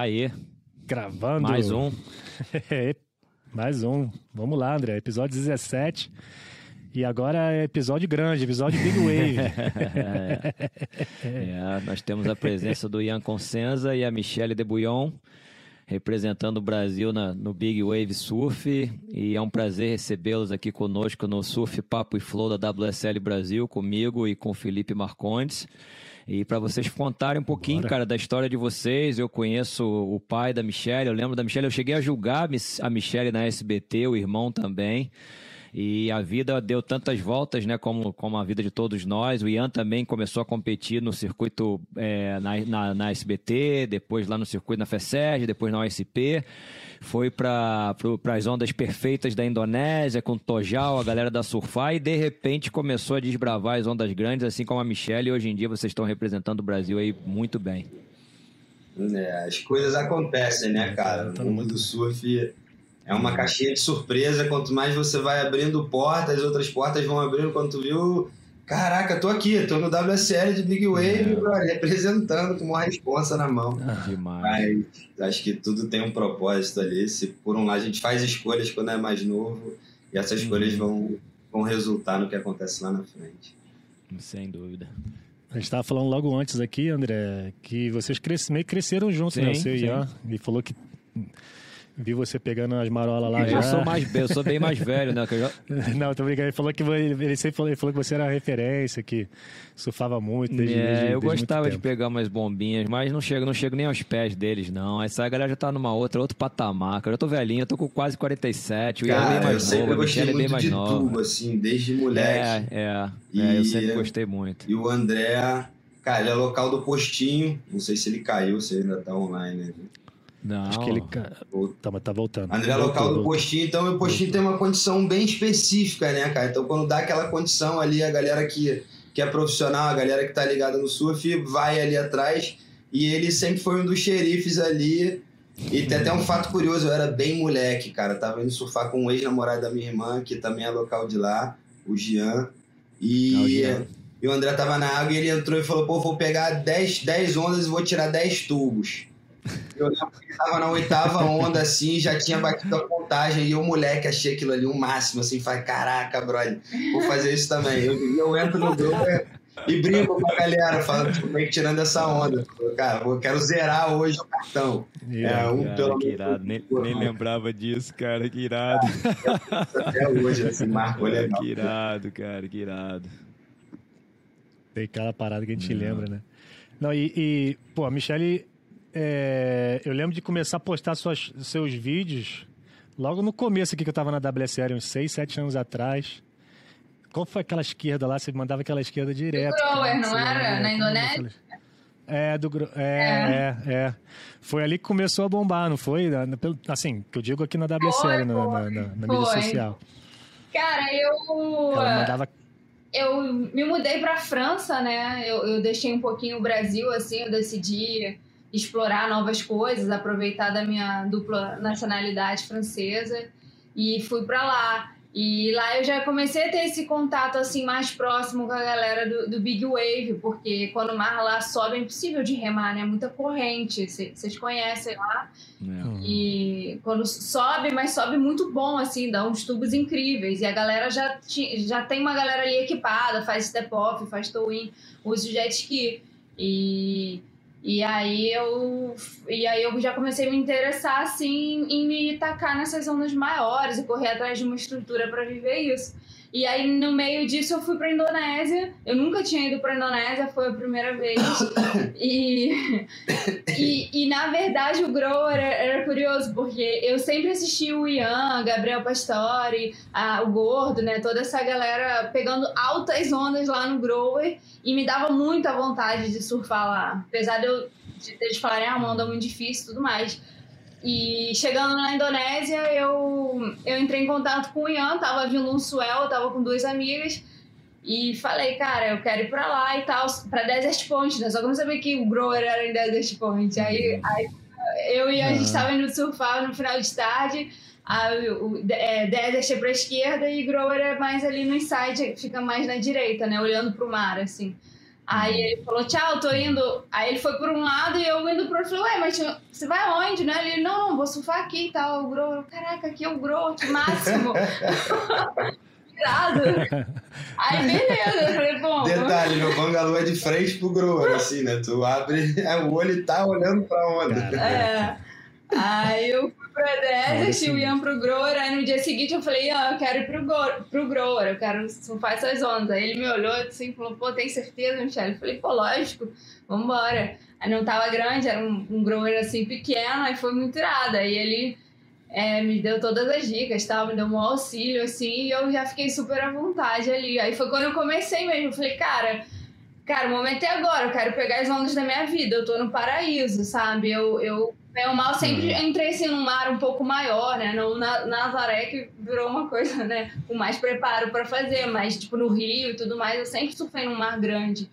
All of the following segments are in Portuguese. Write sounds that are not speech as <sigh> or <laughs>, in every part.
Aí. Gravando. Mais um. <laughs> Mais um. Vamos lá, André. Episódio 17. E agora é episódio grande, episódio Big <laughs> Wave. é. É, nós temos a presença do Ian Consenza e a Michelle Debouillon, representando o Brasil na, no Big Wave Surf. E é um prazer recebê-los aqui conosco no Surf Papo e Flow da WSL Brasil, comigo e com o Felipe Marcondes. E para vocês <laughs> contarem um pouquinho, Bora. cara, da história de vocês, eu conheço o pai da Michelle, eu lembro da Michelle, eu cheguei a julgar a Michelle na SBT, o irmão também. E a vida deu tantas voltas, né, como, como a vida de todos nós. O Ian também começou a competir no circuito é, na, na, na, SBT, depois lá no circuito na FESERG, depois na OSP. Foi para as ondas perfeitas da Indonésia, com Tojal, a galera da Surfar, e de repente começou a desbravar as ondas grandes, assim como a Michelle, e hoje em dia vocês estão representando o Brasil aí muito bem. É, as coisas acontecem, né, cara? No mundo do surf é uma caixinha de surpresa. Quanto mais você vai abrindo portas, as outras portas vão abrindo. Quando tu viu, caraca, tô aqui, tô no WSL de Big Wave, é. representando com uma responsa na mão. Ah, demais. Mas acho que tudo tem um propósito ali. Se por um lado a gente faz escolhas quando é mais novo, e essas escolhas vão, vão resultar no que acontece lá na frente. Sem dúvida. A gente estava falando logo antes aqui, André, que vocês cres... meio que cresceram juntos, sim, né? Você e Ian. E falou que Vi você pegando as marolas lá eu já. Eu sou, mais, eu sou bem mais velho, né? Já... <laughs> Não, tô brincando. Ele falou que, ele sempre falou, ele falou que você era referência, que surfava muito desde, É, desde, eu desde gostava de pegar umas bombinhas, mas não chego, não chego nem aos pés deles, não. Essa galera já tá numa outra, outro patamar. Eu tô velhinho, eu tô com quase 47. Cara, o Ian é bem mais novo, a Michelle é bem mais nova. Tubo, assim, desde moleque. É, é. E, é eu sempre gostei muito. E o André... Cara, ele é local do postinho. Não sei se ele caiu, se ele ainda tá online. Né? Não. Acho que ele tá, tá voltando. André é local do postinho, então o postinho tem uma condição bem específica, né, cara? Então quando dá aquela condição ali, a galera que, que é profissional, a galera que tá ligada no surf, vai ali atrás. E ele sempre foi um dos xerifes ali. E tem até um fato curioso, eu era bem moleque, cara. Tava indo surfar com um ex-namorado da minha irmã, que também é local de lá, o Jean. E, é o Jean. e o André tava na água e ele entrou e falou: pô, vou pegar 10, 10 ondas e vou tirar 10 tubos. Eu lembro que tava na oitava onda, assim, já tinha batido a contagem, e o moleque achei aquilo ali o um máximo, assim, falei, caraca, brother, vou fazer isso também. Eu, eu entro no grupo e brinco com a galera, falando, tipo, meio que tirando essa onda. Cara, eu quero zerar hoje o cartão. Yeah, é, um cara, pelo que irado. Nem, nem, lembrava disso, cara, que irado. Até hoje, assim, marcou legal. Que irado, cara, que irado. Tem aquela parada que a gente Não. lembra, né? Não, e, e, pô, a Michelle é, eu lembro de começar a postar suas, seus vídeos logo no começo aqui que eu tava na WSL, uns 6, 7 anos atrás. Qual foi aquela esquerda lá? Você mandava aquela esquerda direto. Do Grower, não era? Na Indonésia? É, do é, é, é, é, Foi ali que começou a bombar, não foi? Assim, que eu digo aqui na WSL, na, na, na, na mídia social. Cara, eu. Ela mandava eu me mudei para França, né? Eu, eu, deixei um pouquinho o Brasil, assim, eu decidi explorar novas coisas, aproveitar da minha dupla nacionalidade francesa e fui para lá. E lá eu já comecei a ter esse contato assim mais próximo com a galera do, do Big Wave, porque quando o mar lá sobe é impossível de remar, né? Muita corrente, vocês conhecem lá. É. E quando sobe, mas sobe muito bom, assim, dá uns tubos incríveis. E a galera já, já tem uma galera ali equipada, faz step-off, faz tow-in, usa jet ski. E e aí eu e aí eu já comecei a me interessar assim em me tacar nessas ondas maiores e correr atrás de uma estrutura para viver isso. E aí no meio disso eu fui para Indonésia. Eu nunca tinha ido para Indonésia, foi a primeira vez. <coughs> E, e, e na verdade o Grow era, era, curioso porque eu sempre assisti o Ian, Gabriel Pastore, a, o Gordo, né, toda essa galera pegando altas ondas lá no Grower e me dava muita vontade de surfar lá. Apesar de eu de eles falarem, ah, uma onda muito difícil e tudo mais. E chegando na Indonésia, eu, eu entrei em contato com o Ian, tava vindo um swell, tava com duas amigas. E falei, cara, eu quero ir pra lá e tal, pra Desert Point, né? Só que eu não sabia que o Grower era em Desert Point. Aí, aí eu e a gente tava indo surfar no final de tarde. Aí, o é, Desert é pra esquerda e Grower é mais ali no inside, fica mais na direita, né? Olhando pro mar, assim. Aí ele falou, tchau, tô indo. Aí ele foi por um lado e eu indo pro outro. Falei, ué, mas você vai onde, né? Ele, não, não, vou surfar aqui e tal. O Grow, caraca, aqui é o Grow, que máximo. <laughs> Irado. Aí, beleza. Eu falei, bom... Detalhe, meu bangalô é de frente pro Grower, assim, né? Tu abre <laughs> o olho e tá olhando pra onde. É. Aí eu pro Desert, o Ian pro Grower, aí no dia seguinte eu falei, Ian, eu quero ir pro, Go pro Grower, eu quero surfar essas ondas. Aí ele me olhou assim e falou, pô, tem certeza, Michelle? Eu falei, pô, lógico, vambora. Aí não tava grande, era um, um Grower assim pequeno, aí foi muito irado. Aí ele é, me deu todas as dicas, tal, me deu um auxílio, assim, e eu já fiquei super à vontade ali. Aí foi quando eu comecei mesmo, eu falei, cara, cara, o momento é agora, eu quero pegar as ondas da minha vida, eu tô no paraíso, sabe? Eu, eu bem ou mal, sempre uhum. entrei assim num mar um pouco maior, né? Não na Nazaré, que virou uma coisa, né? Com mais preparo para fazer, mas tipo no Rio e tudo mais, eu sempre surfei num mar grande.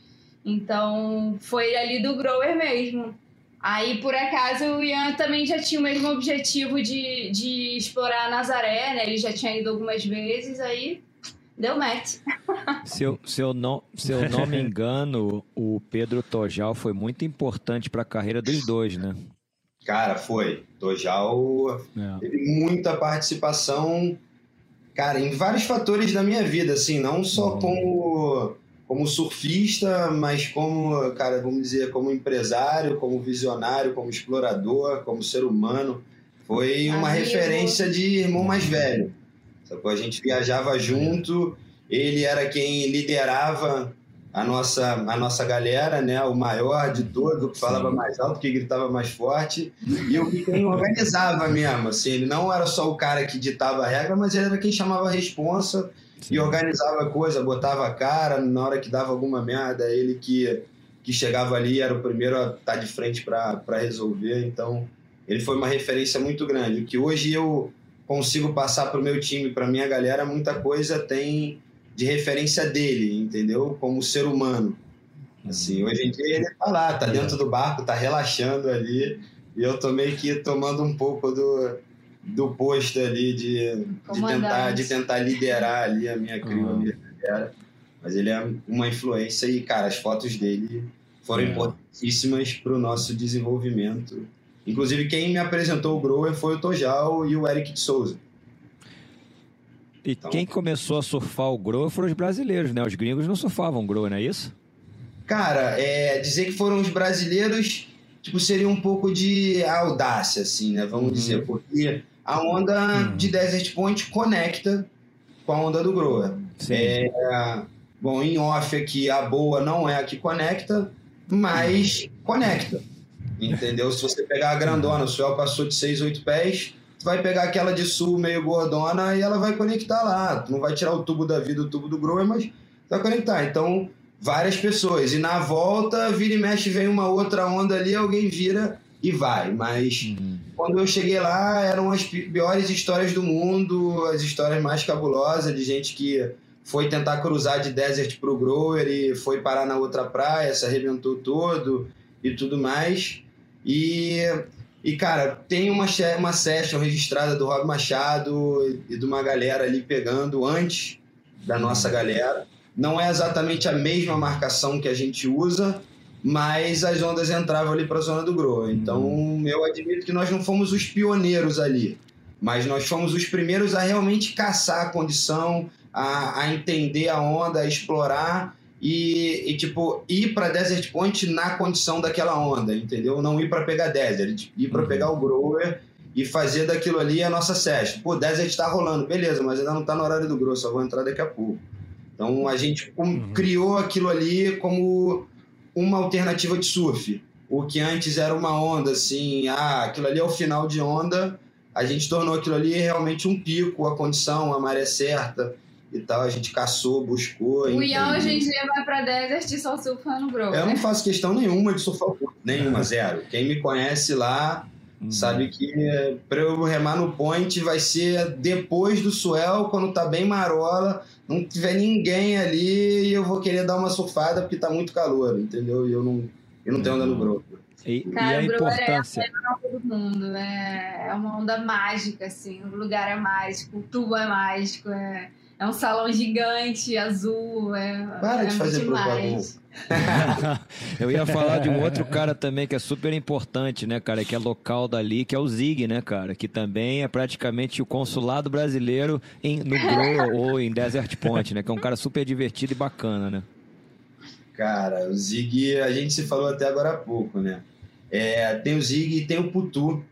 Então foi ali do grower mesmo. Aí, por acaso, o Ian também já tinha o mesmo objetivo de, de explorar a Nazaré, né? Ele já tinha ido algumas vezes, aí deu match. <laughs> Se eu, se eu, não, se eu não me engano, o Pedro Tojal foi muito importante para a carreira dos dois, né? Cara, foi. Tojal é. teve muita participação, cara, em vários fatores da minha vida, assim, não só uhum. como, como surfista, mas como, cara, vamos dizer, como empresário, como visionário, como explorador, como ser humano. Foi uma Amigo. referência de irmão mais velho. A gente viajava junto, ele era quem liderava a nossa, a nossa galera, né? O maior de todos, o que falava Sim. mais alto, que gritava mais forte, e o que quem organizava mesmo, assim, ele não era só o cara que ditava a regra, mas ele era quem chamava a responsa Sim. e organizava a coisa, botava a cara, na hora que dava alguma merda, ele que, que chegava ali era o primeiro a estar tá de frente para resolver, então ele foi uma referência muito grande, que hoje eu consigo passar para o meu time, para minha galera, muita coisa tem de referência dele, entendeu? Como ser humano. Assim, hoje em dia ele tá lá, tá dentro do barco, tá relaxando ali, e eu tô meio que tomando um pouco do, do posto ali de, de, tentar, de tentar liderar ali a minha crew, uhum. Mas ele é uma influência e, cara, as fotos dele foram é. importantíssimas para o nosso desenvolvimento. Inclusive, quem me apresentou o Grower foi o Tojal e o Eric de Souza. E então, quem começou a surfar o Grow foram os brasileiros, né? Os gringos não surfavam Grow, não é isso? Cara, é, dizer que foram os brasileiros, tipo, seria um pouco de audácia, assim, né? Vamos uhum. dizer, porque a onda uhum. de Desert Point conecta com a onda do Grower. Sim. É, bom, em off aqui, a boa não é a que conecta, mas uhum. conecta. Entendeu? Se você pegar a grandona, o Suel passou de 6, 8 pés, vai pegar aquela de sul meio gordona e ela vai conectar lá. Tu não vai tirar o tubo da vida, o tubo do grower, mas vai conectar. Então, várias pessoas. E na volta, vira e mexe, vem uma outra onda ali, alguém vira e vai. Mas uhum. quando eu cheguei lá, eram as piores histórias do mundo, as histórias mais cabulosas de gente que foi tentar cruzar de desert pro grower e foi parar na outra praia, se arrebentou todo e tudo mais. E e, cara, tem uma, uma session registrada do Rob Machado e de uma galera ali pegando antes da nossa galera. Não é exatamente a mesma marcação que a gente usa, mas as ondas entravam ali para a zona do Grow. Então, uhum. eu admito que nós não fomos os pioneiros ali, mas nós fomos os primeiros a realmente caçar a condição, a, a entender a onda, a explorar e, e, tipo, ir para Desert Point na condição daquela onda, entendeu? Não ir para pegar Desert, ir para uhum. pegar o Grower e fazer daquilo ali a nossa session. Pô, Desert tá rolando, beleza, mas ainda não tá no horário do Grower, só vou entrar daqui a pouco. Então a gente uhum. criou aquilo ali como uma alternativa de surf. O que antes era uma onda, assim, ah, aquilo ali é o final de onda, a gente tornou aquilo ali realmente um pico, a condição, a maré certa e tal. A gente caçou, buscou. O Ian hoje em dia vai pra desert e só surfa no Grover. Eu não faço questão nenhuma de surfar o nenhuma, zero. Quem me conhece lá uhum. sabe que pra eu remar no point vai ser depois do swell, quando tá bem marola, não tiver ninguém ali e eu vou querer dar uma surfada porque tá muito calor, entendeu? E eu não, eu não tenho onda no uhum. Grover. E, Cara, e a importância. É a todo mundo, é, é uma onda mágica, assim. O lugar é mágico, o tubo é mágico, é é um salão gigante, azul. É, Para é de fazer demais. <laughs> Eu ia falar de um outro cara também que é super importante, né, cara? Que é local dali, que é o Zig, né, cara? Que também é praticamente o consulado brasileiro em, no Grow <laughs> ou em Desert Point, né? Que é um cara super divertido e bacana, né? Cara, o Zig, a gente se falou até agora há pouco, né? É, tem o Zig e tem o Putu,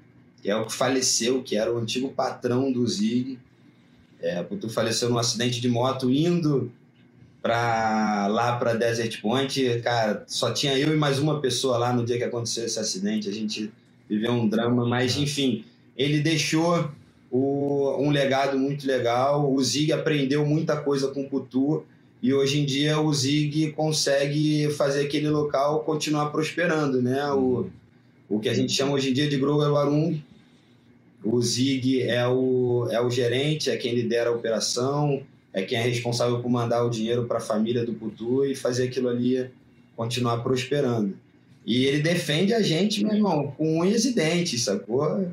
que é o que faleceu, que era o antigo patrão do Zig. É, o Putu faleceu num acidente de moto indo para lá para Desert Point. Cara, só tinha eu e mais uma pessoa lá no dia que aconteceu esse acidente. A gente viveu um drama, mas enfim, ele deixou o, um legado muito legal. O Zig aprendeu muita coisa com o Putu e hoje em dia o Zig consegue fazer aquele local continuar prosperando, né? O, o que a gente chama hoje em dia de Grover Warung. O Zig é o, é o gerente, é quem lidera a operação, é quem é responsável por mandar o dinheiro para a família do Putu e fazer aquilo ali continuar prosperando. E ele defende a gente, meu irmão, com unhas e dentes, sacou?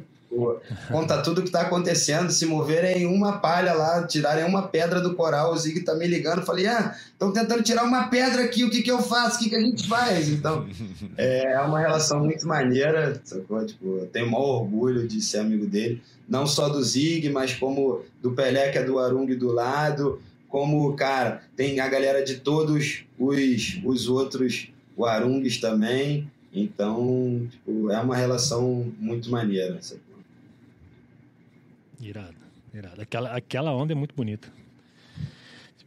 Conta tudo o que está acontecendo. Se moverem uma palha lá, tirarem uma pedra do coral, o Zig tá me ligando. Falei, ah, estão tentando tirar uma pedra aqui, o que, que eu faço? O que, que a gente faz? Então, é uma relação muito maneira, sacou? Tipo, eu tenho o maior orgulho de ser amigo dele, não só do Zig, mas como do Pelé, que é do Arung do lado, como, cara, tem a galera de todos os, os outros Arungs também. Então, tipo, é uma relação muito maneira. Sacou? Irado, irado. Aquela, aquela onda é muito bonita.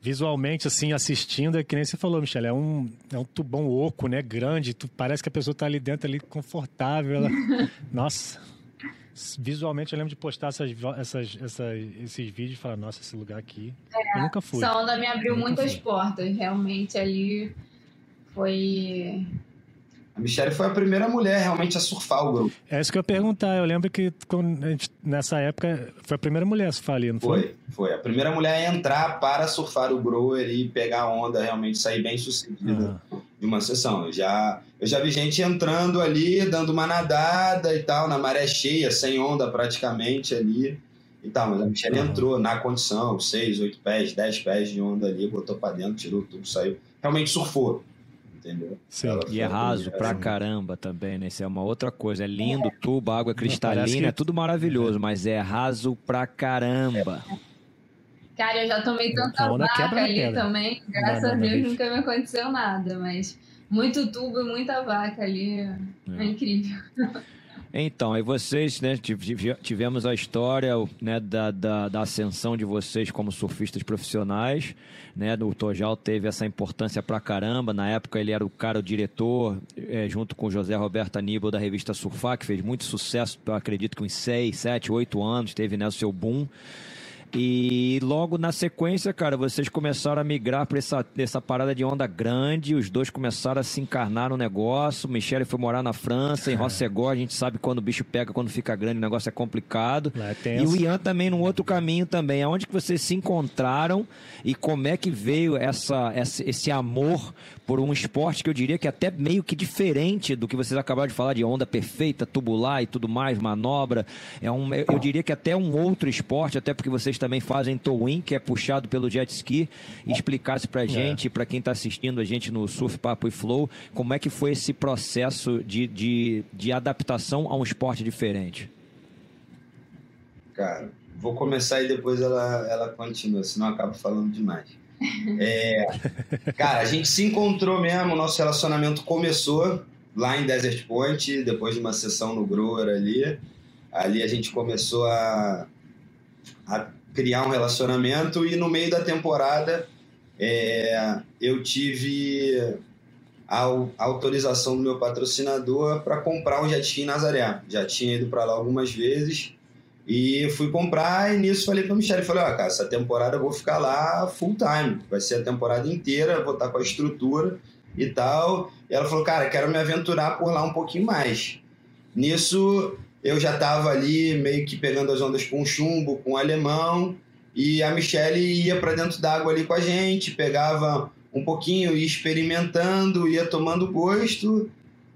Visualmente, assim, assistindo, é que nem você falou, Michele, é um, é um tubão oco, né? Grande, tu, parece que a pessoa tá ali dentro, ali, confortável. Ela... <laughs> Nossa, visualmente eu lembro de postar essas, essas, essas, esses vídeos e falar, nossa, esse lugar aqui, é, eu nunca fui. Essa onda me abriu muitas fui. portas, realmente ali foi a Michelle foi a primeira mulher realmente a surfar o grupo. É isso que eu ia perguntar. Eu lembro que gente, nessa época foi a primeira mulher a surfar ali, não foi? Foi, foi. A primeira mulher a entrar para surfar o Grower e pegar a onda, realmente sair bem sucedida uhum. de uma sessão. Eu já, eu já vi gente entrando ali, dando uma nadada e tal, na maré cheia, sem onda praticamente ali. E tal, mas a Michelle uhum. entrou na condição, 6, 8 pés, 10 pés de onda ali, botou para dentro, tirou tudo, saiu. Realmente surfou entendeu? Sim. E é raso pra caramba também, né? Isso é uma outra coisa. É lindo, tubo, água cristalina, que... é tudo maravilhoso, mas é raso pra caramba. Cara, eu já tomei tanta vaca ali também. Graças a Deus nunca me aconteceu nada, mas muito tubo e muita vaca ali é, é incrível. Então, aí vocês, né, tivemos a história né, da, da, da, ascensão de vocês como surfistas profissionais, né, o Tojal teve essa importância pra caramba, na época ele era o cara, o diretor, é, junto com o José Roberto Aníbal da revista Surfar, que fez muito sucesso, acredito que uns 6, 7, 8 anos, teve né, o seu boom, e logo na sequência, cara, vocês começaram a migrar para essa, essa parada de onda grande, os dois começaram a se encarnar no negócio. O Michele foi morar na França, em Rossegó, a gente sabe quando o bicho pega, quando fica grande, o negócio é complicado. É e o Ian também num outro caminho também. Aonde que vocês se encontraram e como é que veio essa, essa, esse amor por um esporte que eu diria que é até meio que diferente do que vocês acabaram de falar de onda perfeita, tubular e tudo mais, manobra. É um, eu diria que até um outro esporte, até porque vocês também fazem towing, que é puxado pelo jet ski, e explicasse pra é. gente, é. para quem está assistindo a gente no Surf Papo e Flow, como é que foi esse processo de, de, de adaptação a um esporte diferente. Cara, vou começar e depois ela, ela continua, senão eu acabo falando demais. <laughs> É, cara, a gente se encontrou mesmo, nosso relacionamento começou lá em Desert Point, depois de uma sessão no Grower ali. Ali a gente começou a, a criar um relacionamento e no meio da temporada é, eu tive a, a, autorização do meu patrocinador para comprar um jet ski em Nazaré. Já tinha ido para lá algumas vezes e fui comprar e nisso falei para Michelle, falei, ó, cara, essa temporada eu vou ficar lá full time, vai ser a temporada inteira, vou estar com a estrutura e tal. E ela falou, cara, quero me aventurar por lá um pouquinho mais. Nisso eu já estava ali meio que pegando as ondas com chumbo, com alemão, e a Michelle ia para dentro d'água ali com a gente, pegava um pouquinho, ia experimentando, ia tomando gosto,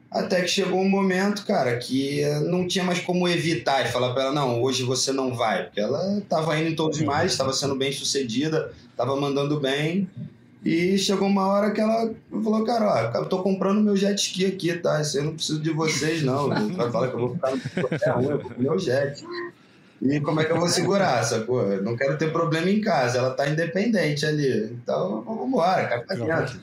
Até que chegou um momento, cara, que não tinha mais como evitar de falar para ela, não, hoje você não vai. Porque ela estava indo em todos os mares, estava sendo bem sucedida, estava mandando bem. E chegou uma hora que ela falou, cara, ó, eu tô comprando meu jet ski aqui, tá? Isso eu não preciso de vocês, não. <laughs> Vai falar que eu vou ficar no eu vou meu jet. E como é que eu vou segurar, sacou? Eu não quero ter problema em casa, ela tá independente ali. Então, vamos embora, cai pra dentro.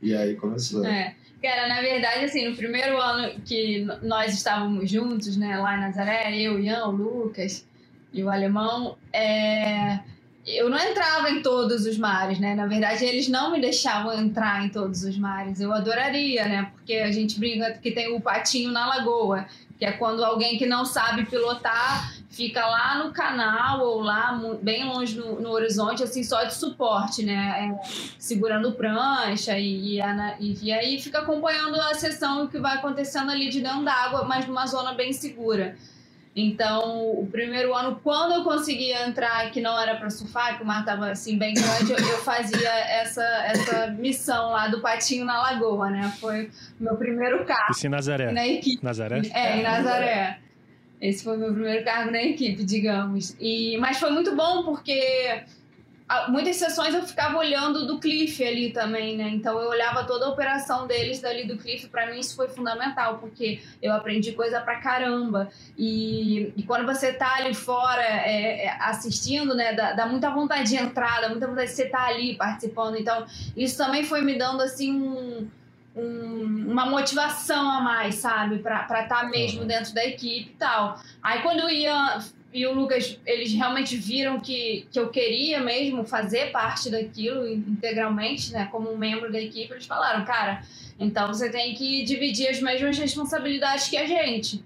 E aí começou. É. Cara, na verdade, assim, no primeiro ano que nós estávamos juntos, né, lá em Nazaré, eu, Ian, o Lucas e o alemão, é... eu não entrava em todos os mares, né? Na verdade, eles não me deixavam entrar em todos os mares. Eu adoraria, né? Porque a gente brinca que tem o patinho na lagoa, que é quando alguém que não sabe pilotar fica lá no canal ou lá bem longe no, no horizonte, assim, só de suporte, né? É, segurando prancha e, e, e, aí fica acompanhando a sessão que vai acontecendo ali de dentro d'água, mas numa zona bem segura. Então, o primeiro ano, quando eu conseguia entrar, que não era para surfar, que o mar estava assim bem grande, eu, eu, fazia essa, essa missão lá do patinho na lagoa, né? Foi o meu primeiro carro. Isso em Nazaré. Na equipe. Nazaré? É, em Nazaré. Esse foi meu primeiro cargo na equipe, digamos. E, mas foi muito bom porque muitas sessões eu ficava olhando do Cliff ali também, né? Então eu olhava toda a operação deles dali do Cliff. Para mim isso foi fundamental porque eu aprendi coisa pra caramba. E, e quando você tá ali fora é, é, assistindo, né? Dá, dá, muita vontade de entrar, dá muita vontade de você estar tá ali participando. Então isso também foi me dando assim um um, uma motivação a mais, sabe? Pra estar tá mesmo uhum. dentro da equipe e tal. Aí quando o Ian e o Lucas, eles realmente viram que, que eu queria mesmo fazer parte daquilo integralmente, né? Como um membro da equipe, eles falaram, cara, então você tem que dividir as mesmas responsabilidades que a gente,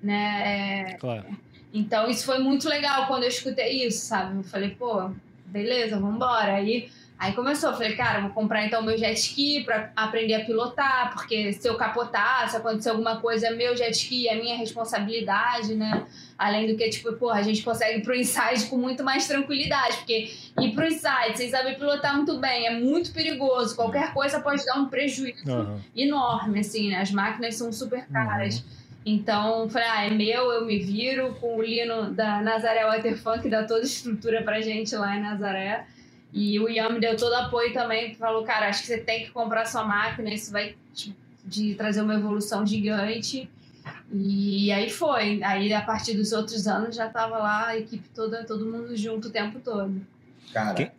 né? É, claro. Então isso foi muito legal quando eu escutei isso, sabe? Eu falei, pô, beleza, vamos embora. Aí Aí começou, eu falei, cara, vou comprar então meu jet ski para aprender a pilotar, porque se eu capotar, se acontecer alguma coisa, é meu jet ski, é minha responsabilidade, né? Além do que, tipo, porra, a gente consegue ir pro inside com muito mais tranquilidade, porque ir pro inside, vocês sabem pilotar muito bem, é muito perigoso, qualquer coisa pode dar um prejuízo uhum. enorme, assim, né? As máquinas são super caras. Uhum. Então, falei, ah, é meu, eu me viro com o Lino da Nazaré Waterfun, que dá toda a estrutura pra gente lá em Nazaré. E o Ian me deu todo apoio também, falou, cara, acho que você tem que comprar sua máquina, isso vai te, de trazer uma evolução gigante. E aí foi. Aí a partir dos outros anos já tava lá a equipe toda, todo mundo junto o tempo todo. Cara,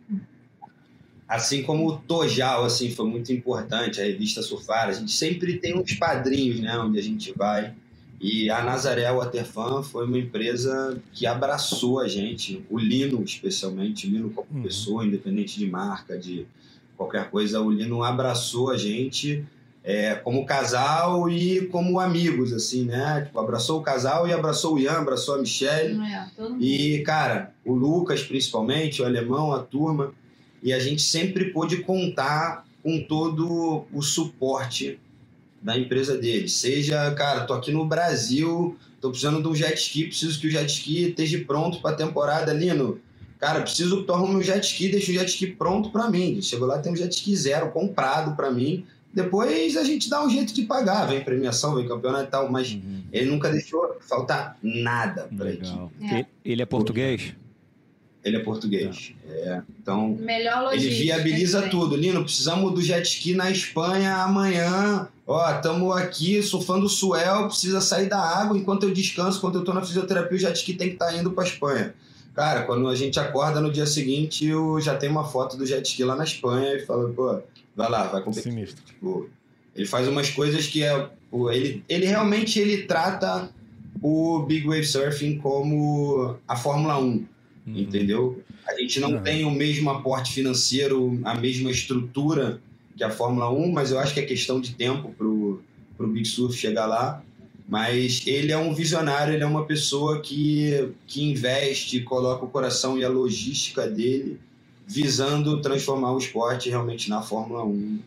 assim como o Tojal, assim, foi muito importante, a revista Surfar, a gente sempre tem uns padrinhos, né, onde a gente vai. E a Nazaré Waterfan foi uma empresa que abraçou a gente, o Lino especialmente, o Lino como uhum. pessoa, independente de marca, de qualquer coisa, o Lino abraçou a gente é, como casal e como amigos, assim, né? Tipo, abraçou o casal e abraçou o Ian, abraçou a Michelle. É, e, cara, o Lucas, principalmente, o alemão, a turma. E a gente sempre pôde contar com todo o suporte da empresa deles. Seja, cara, tô aqui no Brasil, tô precisando de um jet ski, preciso que o jet ski esteja pronto para a temporada, Lino. Cara, preciso que tu arrume um jet ski, deixa o jet ski pronto para mim. Chegou lá, tem um jet ski zero comprado para mim. Depois a gente dá um jeito de pagar, vem premiação, vem campeonato e tal, mas uhum. ele nunca deixou faltar nada para equipe. É. Ele é português? Ele é português. É. Então, Melhor ele viabiliza tudo. Lino, precisamos do jet ski na Espanha amanhã. Ó, estamos aqui surfando o Suel, precisa sair da água enquanto eu descanso, enquanto eu estou na fisioterapia, o jet ski tem que estar tá indo para Espanha. Cara, quando a gente acorda no dia seguinte, eu já tenho uma foto do jet ski lá na Espanha e fala, pô, vai lá, vai competir. Sinistro. Tipo, ele faz umas coisas que é. Ele, ele realmente ele trata o Big Wave Surfing como a Fórmula 1 Uhum. Entendeu? A gente não uhum. tem o mesmo aporte financeiro, a mesma estrutura que a Fórmula 1, mas eu acho que é questão de tempo pro, pro Big Surf chegar lá. Mas ele é um visionário, ele é uma pessoa que, que investe, coloca o coração e a logística dele visando transformar o esporte realmente na Fórmula 1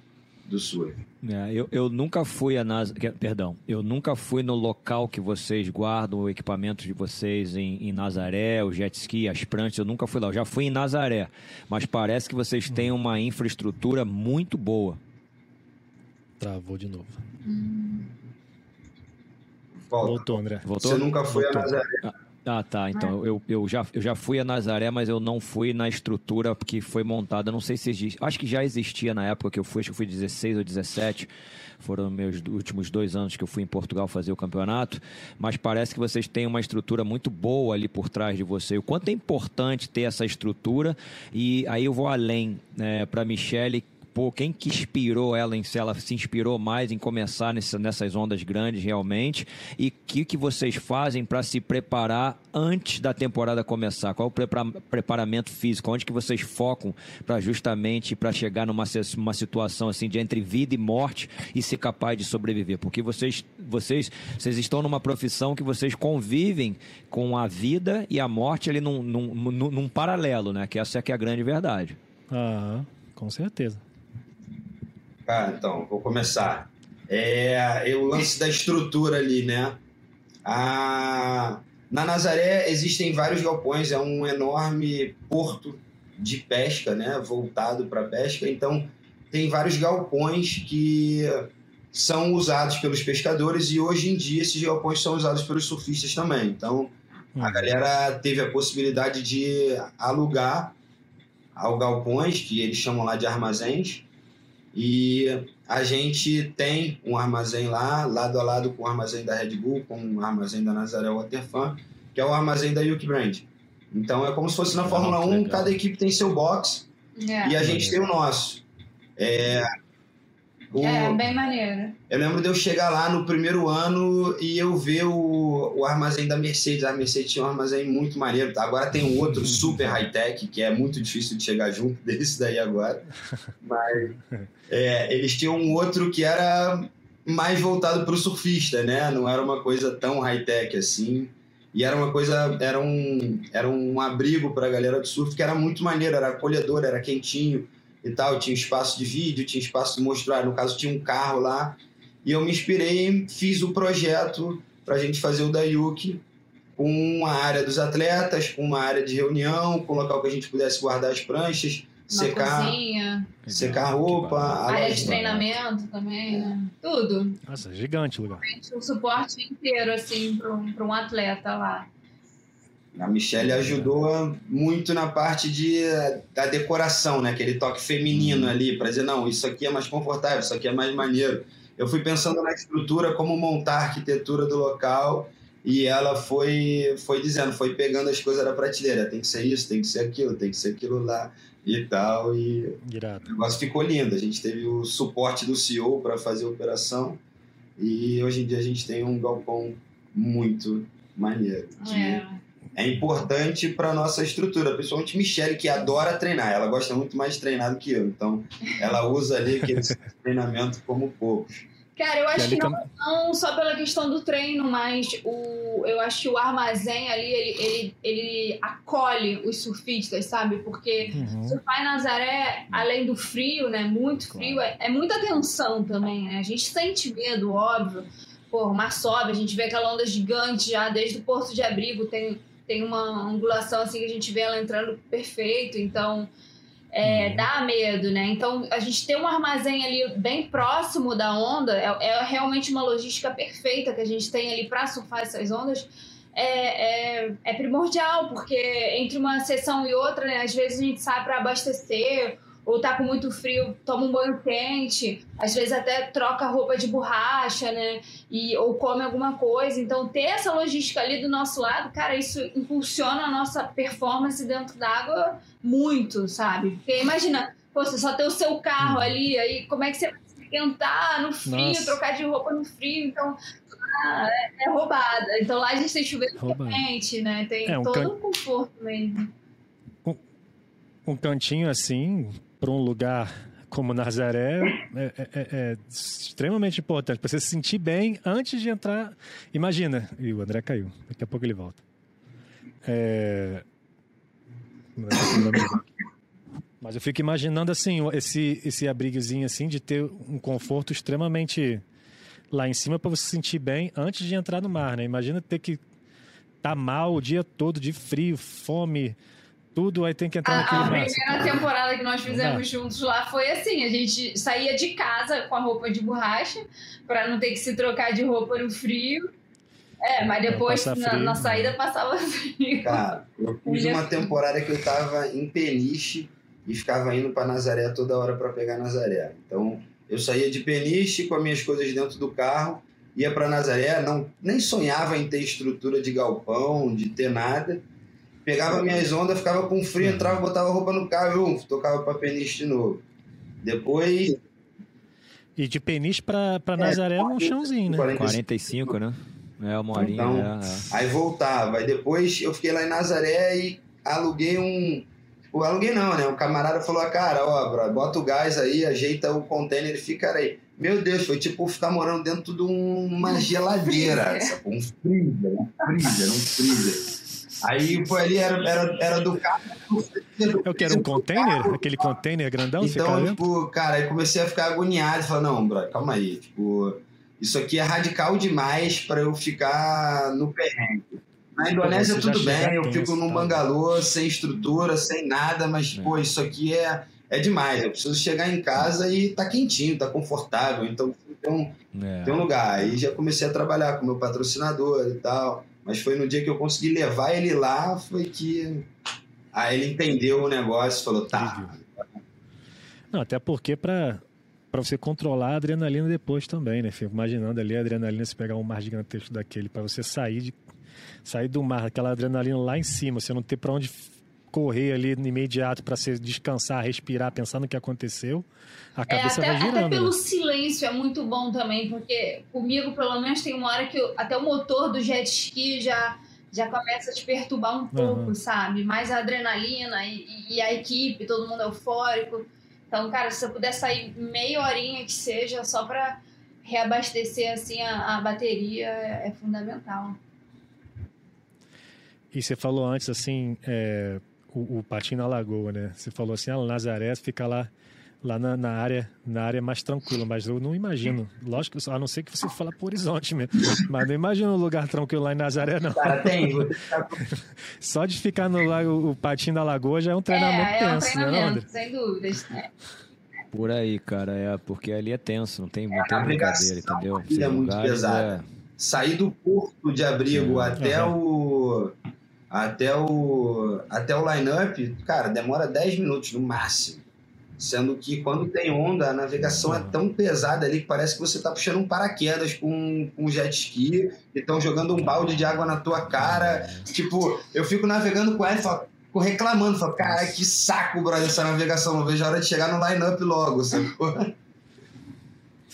do Sul. É, eu, eu nunca fui a NASA, perdão, eu nunca fui no local que vocês guardam o equipamento de vocês em, em, Nazaré, o jet ski, as pranchas, eu nunca fui lá. Eu já fui em Nazaré, mas parece que vocês têm uma infraestrutura muito boa. Travou de novo. Voltou, André. Voltou? Você nunca foi Voltou. a Nazaré. Ah. Ah, tá. Então, eu, eu, já, eu já fui a Nazaré, mas eu não fui na estrutura que foi montada. Não sei se existe. Acho que já existia na época que eu fui, acho que eu fui 16 ou 17. Foram meus últimos dois anos que eu fui em Portugal fazer o campeonato. Mas parece que vocês têm uma estrutura muito boa ali por trás de você. O quanto é importante ter essa estrutura. E aí eu vou além né, para a Michele pô, quem que inspirou ela em se ela se inspirou mais em começar nessa, nessas ondas grandes realmente e o que, que vocês fazem para se preparar antes da temporada começar? Qual o prepara preparamento físico? Onde que vocês focam para justamente para chegar numa uma situação assim de entre vida e morte e ser capaz de sobreviver? Porque vocês vocês vocês estão numa profissão que vocês convivem com a vida e a morte ali num, num, num, num paralelo, né? Que essa é que é a grande verdade. Ah, com certeza. Cara, então, vou começar. É, é o lance da estrutura ali, né? A, na Nazaré existem vários galpões, é um enorme porto de pesca, né? Voltado para pesca. Então, tem vários galpões que são usados pelos pescadores e hoje em dia esses galpões são usados pelos surfistas também. Então, a hum. galera teve a possibilidade de alugar ao galpões, que eles chamam lá de armazéns, e a gente tem um armazém lá, lado a lado com o armazém da Red Bull, com o armazém da Nazaré Waterfan, que é o armazém da Yuki Brand. Então é como se fosse na Fórmula 1, cada equipe tem seu box é. e a gente tem o nosso. É, o, é, bem maneiro. Eu lembro de eu chegar lá no primeiro ano e eu ver o, o armazém da Mercedes. A Mercedes tinha um armazém muito maneiro. Tá? Agora tem um outro super high-tech, que é muito difícil de chegar junto <laughs> desse daí agora. Mas é, eles tinham um outro que era mais voltado para o surfista, né? Não era uma coisa tão high-tech assim. E era uma coisa, era um, era um abrigo para a galera do surf que era muito maneiro, era acolhedor, era quentinho e tal. Tinha espaço de vídeo, tinha espaço de mostrar. No caso, tinha um carro lá. E eu me inspirei, fiz o projeto para a gente fazer o da Yuki com uma área dos atletas, com uma área de reunião, com um local que a gente pudesse guardar as pranchas, uma secar, cozinha. secar roupa, área de treinamento também, né? Tudo. Nossa, gigante o lugar. O suporte inteiro, assim, para um, um atleta lá. A Michelle ajudou muito na parte de, da decoração, né? Aquele toque feminino uhum. ali, para dizer, não, isso aqui é mais confortável, isso aqui é mais maneiro. Eu fui pensando na estrutura, como montar a arquitetura do local, e ela foi, foi dizendo, foi pegando as coisas da prateleira. Tem que ser isso, tem que ser aquilo, tem que ser aquilo lá e tal. E Irado. o negócio ficou lindo. A gente teve o suporte do CEO para fazer a operação, e hoje em dia a gente tem um galpão muito maneiro. De, é é importante para nossa estrutura, principalmente Michelle, que adora treinar. Ela gosta muito mais de treinar do que eu. Então, ela usa ali aquele <laughs> treinamento como poucos. Cara, eu acho que não, não, só pela questão do treino, mas o, eu acho que o armazém ali, ele, ele, ele acolhe os surfistas, sabe? Porque uhum. surfar em Nazaré, além do frio, né? Muito frio, é, é muita tensão também, né? A gente sente medo, óbvio. Pô, o mar sobe, a gente vê aquela onda gigante já desde o Porto de Abrigo, tem tem uma angulação assim que a gente vê ela entrando perfeito, então é, uhum. dá medo, né? Então a gente ter um armazém ali bem próximo da onda é, é realmente uma logística perfeita que a gente tem ali para surfar essas ondas. É, é, é, primordial, porque entre uma sessão e outra, né, às vezes a gente sai para abastecer ou tá com muito frio, toma um banho quente, às vezes até troca roupa de borracha, né? E, ou come alguma coisa. Então, ter essa logística ali do nosso lado, cara, isso impulsiona a nossa performance dentro d'água muito, sabe? Porque imagina, pô, você só tem o seu carro ali, aí como é que você vai se esquentar no frio, Nossa. trocar de roupa no frio? Então, ah, é, é, roubada. Então lá a gente tem chuveiro quente, né? Tem é, um todo can... um conforto mesmo. Um, um cantinho assim, para um lugar como Nazaré é, é, é, é extremamente importante para você se sentir bem antes de entrar. Imagina, e o André caiu, daqui a pouco ele volta. É... Mas eu fico imaginando assim, esse, esse abrigozinho assim, de ter um conforto extremamente lá em cima para você se sentir bem antes de entrar no mar, né? Imagina ter que estar tá mal o dia todo de frio, fome, tudo, aí tem que entrar a, naquele A primeira temporada que nós fizemos juntos lá foi assim: a gente saía de casa com a roupa de borracha, para não ter que se trocar de roupa no frio. É, mas depois na, na, saída passava frio. Cara, eu <laughs> fiz uma temporada que eu tava em Peniche e ficava indo para Nazaré toda hora para pegar Nazaré. Então, eu saía de Peniche com as minhas coisas dentro do carro, ia para Nazaré, não nem sonhava em ter estrutura de galpão, de ter nada. Pegava minhas ondas, ficava com frio, entrava, botava roupa no carro, um, tocava para Peniche de novo. Depois e de Peniche para é, Nazaré é um chãozinho, né? 45, né? É, uma horinha. Então, é, é. Aí voltava. Aí depois eu fiquei lá em Nazaré e aluguei um. Tipo, aluguei não, né? O camarada falou, cara, ó, bro, bota o gás aí, ajeita o container e fica aí. Meu Deus, foi tipo ficar morando dentro de uma geladeira, <laughs> Um freezer, um freezer, um freezer. Aí foi ali, era, era, era do carro. Eu quero um container? Carro. Aquele container grandão? Então, tipo, cara, aí comecei a ficar agoniado. Falei, não, bro, calma aí. Tipo, isso aqui é radical demais para eu ficar no perrengue. Na Indonésia tudo bem, eu fico num bangalô sem estrutura, sem nada, mas, é. pô, isso aqui é, é demais. Eu preciso chegar em casa e tá quentinho, tá confortável. Então tem um, é. tem um lugar. Aí já comecei a trabalhar com meu patrocinador e tal. Mas foi no dia que eu consegui levar ele lá, foi que aí ele entendeu o negócio falou, tá. Não, até porque para para você controlar a adrenalina depois também, né? Fico imaginando ali a adrenalina se pegar um mar gigantesco daquele para você sair de sair do mar, aquela adrenalina lá em cima, você não ter para onde correr ali no imediato para você descansar, respirar, pensar no que aconteceu, a é, cabeça é, até, vai girando. Até pelo né? silêncio é muito bom também, porque comigo, pelo menos, tem uma hora que eu, até o motor do jet ski já, já começa a te perturbar um pouco, uhum. sabe? Mais a adrenalina e, e, a equipe, todo mundo eufórico. Então, cara, se eu puder sair meia horinha que seja, só para reabastecer assim a, a bateria, é, é, fundamental. E você falou antes, assim, é, o, o patinho na lagoa, né? Você falou assim, ah, Nazaré fica lá lá na, na, área na área mais tranquila, mas eu não imagino. Lógico, a não ser que você fala por horizonte mesmo. Mas não imagino um lugar tranquilo lá em Nazaré, não. Cara, tem. <laughs> Só de ficar no lago, o patinho da lagoa já é um treinamento é, tenso, é um treinamento, né, Sem dúvidas. É. Por aí, cara, é porque ali é tenso, não tem, não tem brincadeira, entendeu? É muito pesada. É... Sair do porto de abrigo até uhum. o até o até o line-up, cara, demora 10 minutos no máximo. Sendo que quando tem onda, a navegação é tão pesada ali que parece que você está puxando um paraquedas com, um jet ski e estão jogando um balde de água na tua cara. Tipo, eu fico navegando com ela e falo, fico reclamando, falo, cara, que saco, brother, essa navegação. Não vejo a hora de chegar no line-up logo, sacou?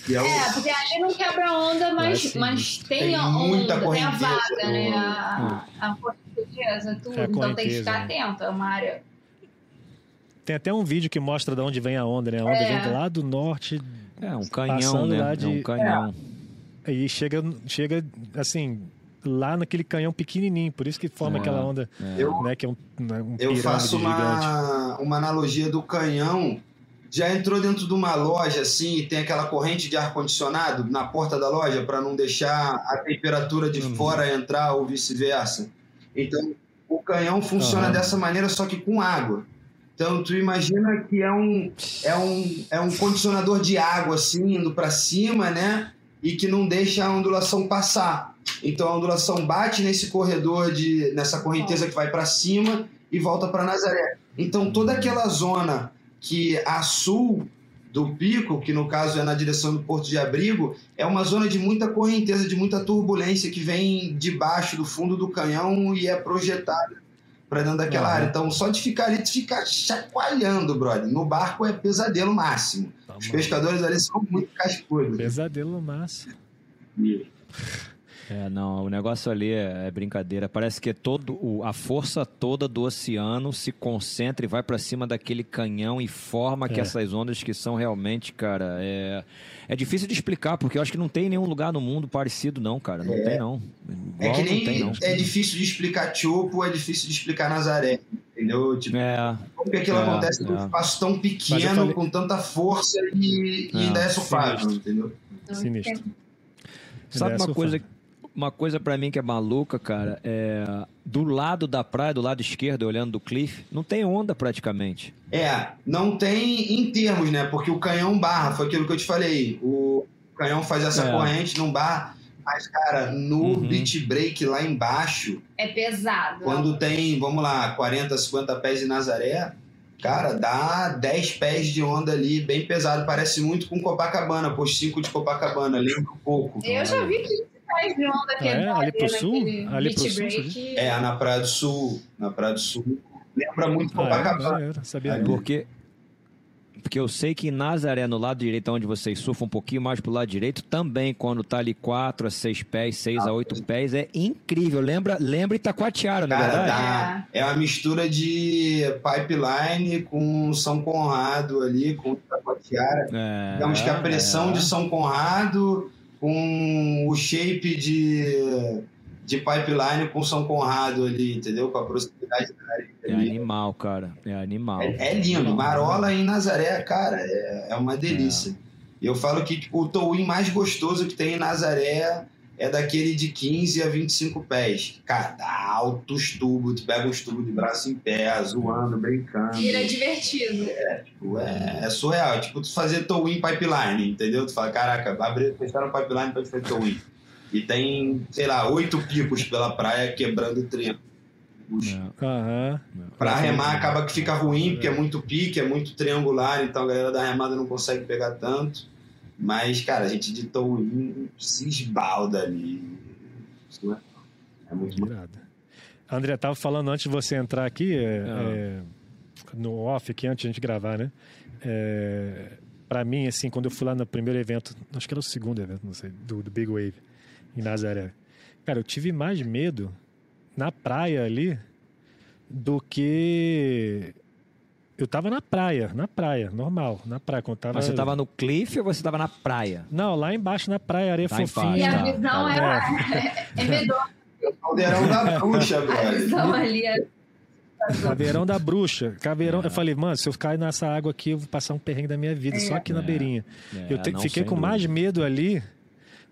É, é, porque ali não quebra onda, mas, mas tem, tem a onda, tem a vaga, né? A, a correnteza, tudo. É então tem que ficar né? atento. É uma área tem até um vídeo que mostra de onde vem a onda, né? A onda é. vem lá do norte. É, um canhão, né? De... É um canhão. É. E chega, chega, assim, lá naquele canhão pequenininho, por isso que forma é. aquela onda, eu, né? Que é um, né, um Eu faço uma, uma analogia do canhão. Já entrou dentro de uma loja assim e tem aquela corrente de ar-condicionado na porta da loja para não deixar a temperatura de uhum. fora entrar ou vice-versa? Então, o canhão funciona uhum. dessa maneira, só que com água. Então, tu imagina que é um, é um, é um condicionador de água, assim, indo para cima, né? E que não deixa a ondulação passar. Então, a ondulação bate nesse corredor, de, nessa correnteza que vai para cima e volta para Nazaré. Então, toda aquela zona que a sul do pico, que no caso é na direção do Porto de Abrigo, é uma zona de muita correnteza, de muita turbulência que vem debaixo do fundo do canhão e é projetada para dentro daquela uhum. área. Então, só de ficar ali, tu fica chacoalhando, brother. No barco é pesadelo máximo. Tá Os pescadores ali são muito cascudos. Pesadelo máximo. É, não, o negócio ali é, é brincadeira. Parece que é todo o, a força toda do oceano se concentra e vai para cima daquele canhão e forma que é. essas ondas que são realmente, cara, é, é difícil de explicar, porque eu acho que não tem nenhum lugar no mundo parecido, não, cara. Não é. tem, não. É Igual é que nem tem, é difícil de explicar Chopo, é difícil de explicar Nazaré. Entendeu? Tipo, é, como que aquilo é, acontece num espaço tão pequeno, falei... com tanta força e, e ainda é sofável, entendeu? Sinistro. Sabe uma coisa uma coisa para mim que é maluca, cara, é do lado da praia, do lado esquerdo, olhando do cliff, não tem onda praticamente. É, não tem em termos, né? Porque o canhão barra, foi aquilo que eu te falei. O canhão faz essa é. corrente, não barra. Mas, cara, no uhum. beat break lá embaixo. É pesado. Quando tem, vamos lá, 40, 50 pés de Nazaré, cara, dá 10 pés de onda ali, bem pesado. Parece muito com Copacabana, posto 5 de Copacabana, lembra um pouco. Eu já vi que que é, ali pro sul? Ali pro sul? É, na Praia do Sul. Na Praia do Sul. Lembra muito ah, Copacabana. É, sabia. Porque porque eu sei que em Nazaré, no lado direito, onde vocês surfam um pouquinho mais pro lado direito, também quando tá ali 4 a 6 pés, 6 a 8 pés, é incrível. Lembra, lembra Itacoatiara, na é verdade? Tá. É uma mistura de pipeline com São Conrado ali, com Itacoatiara. É, Digamos que a pressão é. de São Conrado com o shape de de pipeline com São Conrado ali, entendeu? Com a proximidade da areia. É animal, cara. É animal. É, é lindo. Marola em Nazaré, cara, é, é uma delícia. É. Eu falo que tipo, o towin mais gostoso que tem em Nazaré é daquele de 15 a 25 pés. Cara, dá altos tubos, tu pega os tubos de braço em pé, zoando, brincando. Vira divertido. É, tipo, é, é surreal. Tipo, tu fazer towin pipeline, entendeu? Tu fala, caraca, abrir, fechar um pipeline pra fazer towin. E tem, sei lá, oito picos pela praia quebrando o triângulo. Uhum. Para remar acaba que fica ruim, porque é muito pique, é muito triangular, então a galera da remada não consegue pegar tanto. Mas, cara, a gente de Towin se esbalda ali. Isso é, é muito Irado. André, tava falando antes de você entrar aqui, é, ah. é, no off aqui, antes de a gente gravar, né? É, para mim, assim, quando eu fui lá no primeiro evento, acho que era o segundo evento, não sei, do, do Big Wave, em Nazaré. Cara, eu tive mais medo na praia ali do que eu tava na praia, na praia, normal, na praia. Quando tava... Mas você tava no cliff ou você tava na praia? Não, lá embaixo na praia, areia tá fofinha. E a visão tá, é, é, é medonha. É o caldeirão da bruxa, <laughs> velho. A visão ali é... Caveirão da bruxa. Caveirão. É. Eu falei, mano, se eu cair nessa água aqui, eu vou passar um perrengue da minha vida, é. só aqui na é. beirinha. É, eu te... fiquei com mais medo ali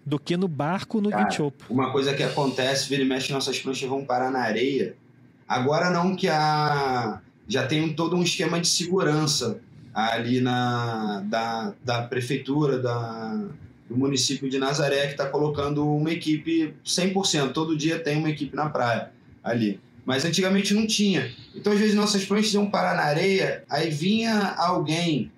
do que no barco no Cara, Uma coisa que acontece, vira e mexe, nossas pranchas vão parar na areia. Agora não que a já tem todo um esquema de segurança ali na da, da prefeitura da, do município de Nazaré que está colocando uma equipe 100%. Todo dia tem uma equipe na praia ali. Mas antigamente não tinha. Então, às vezes, nossas pranchas iam parar na areia, aí vinha alguém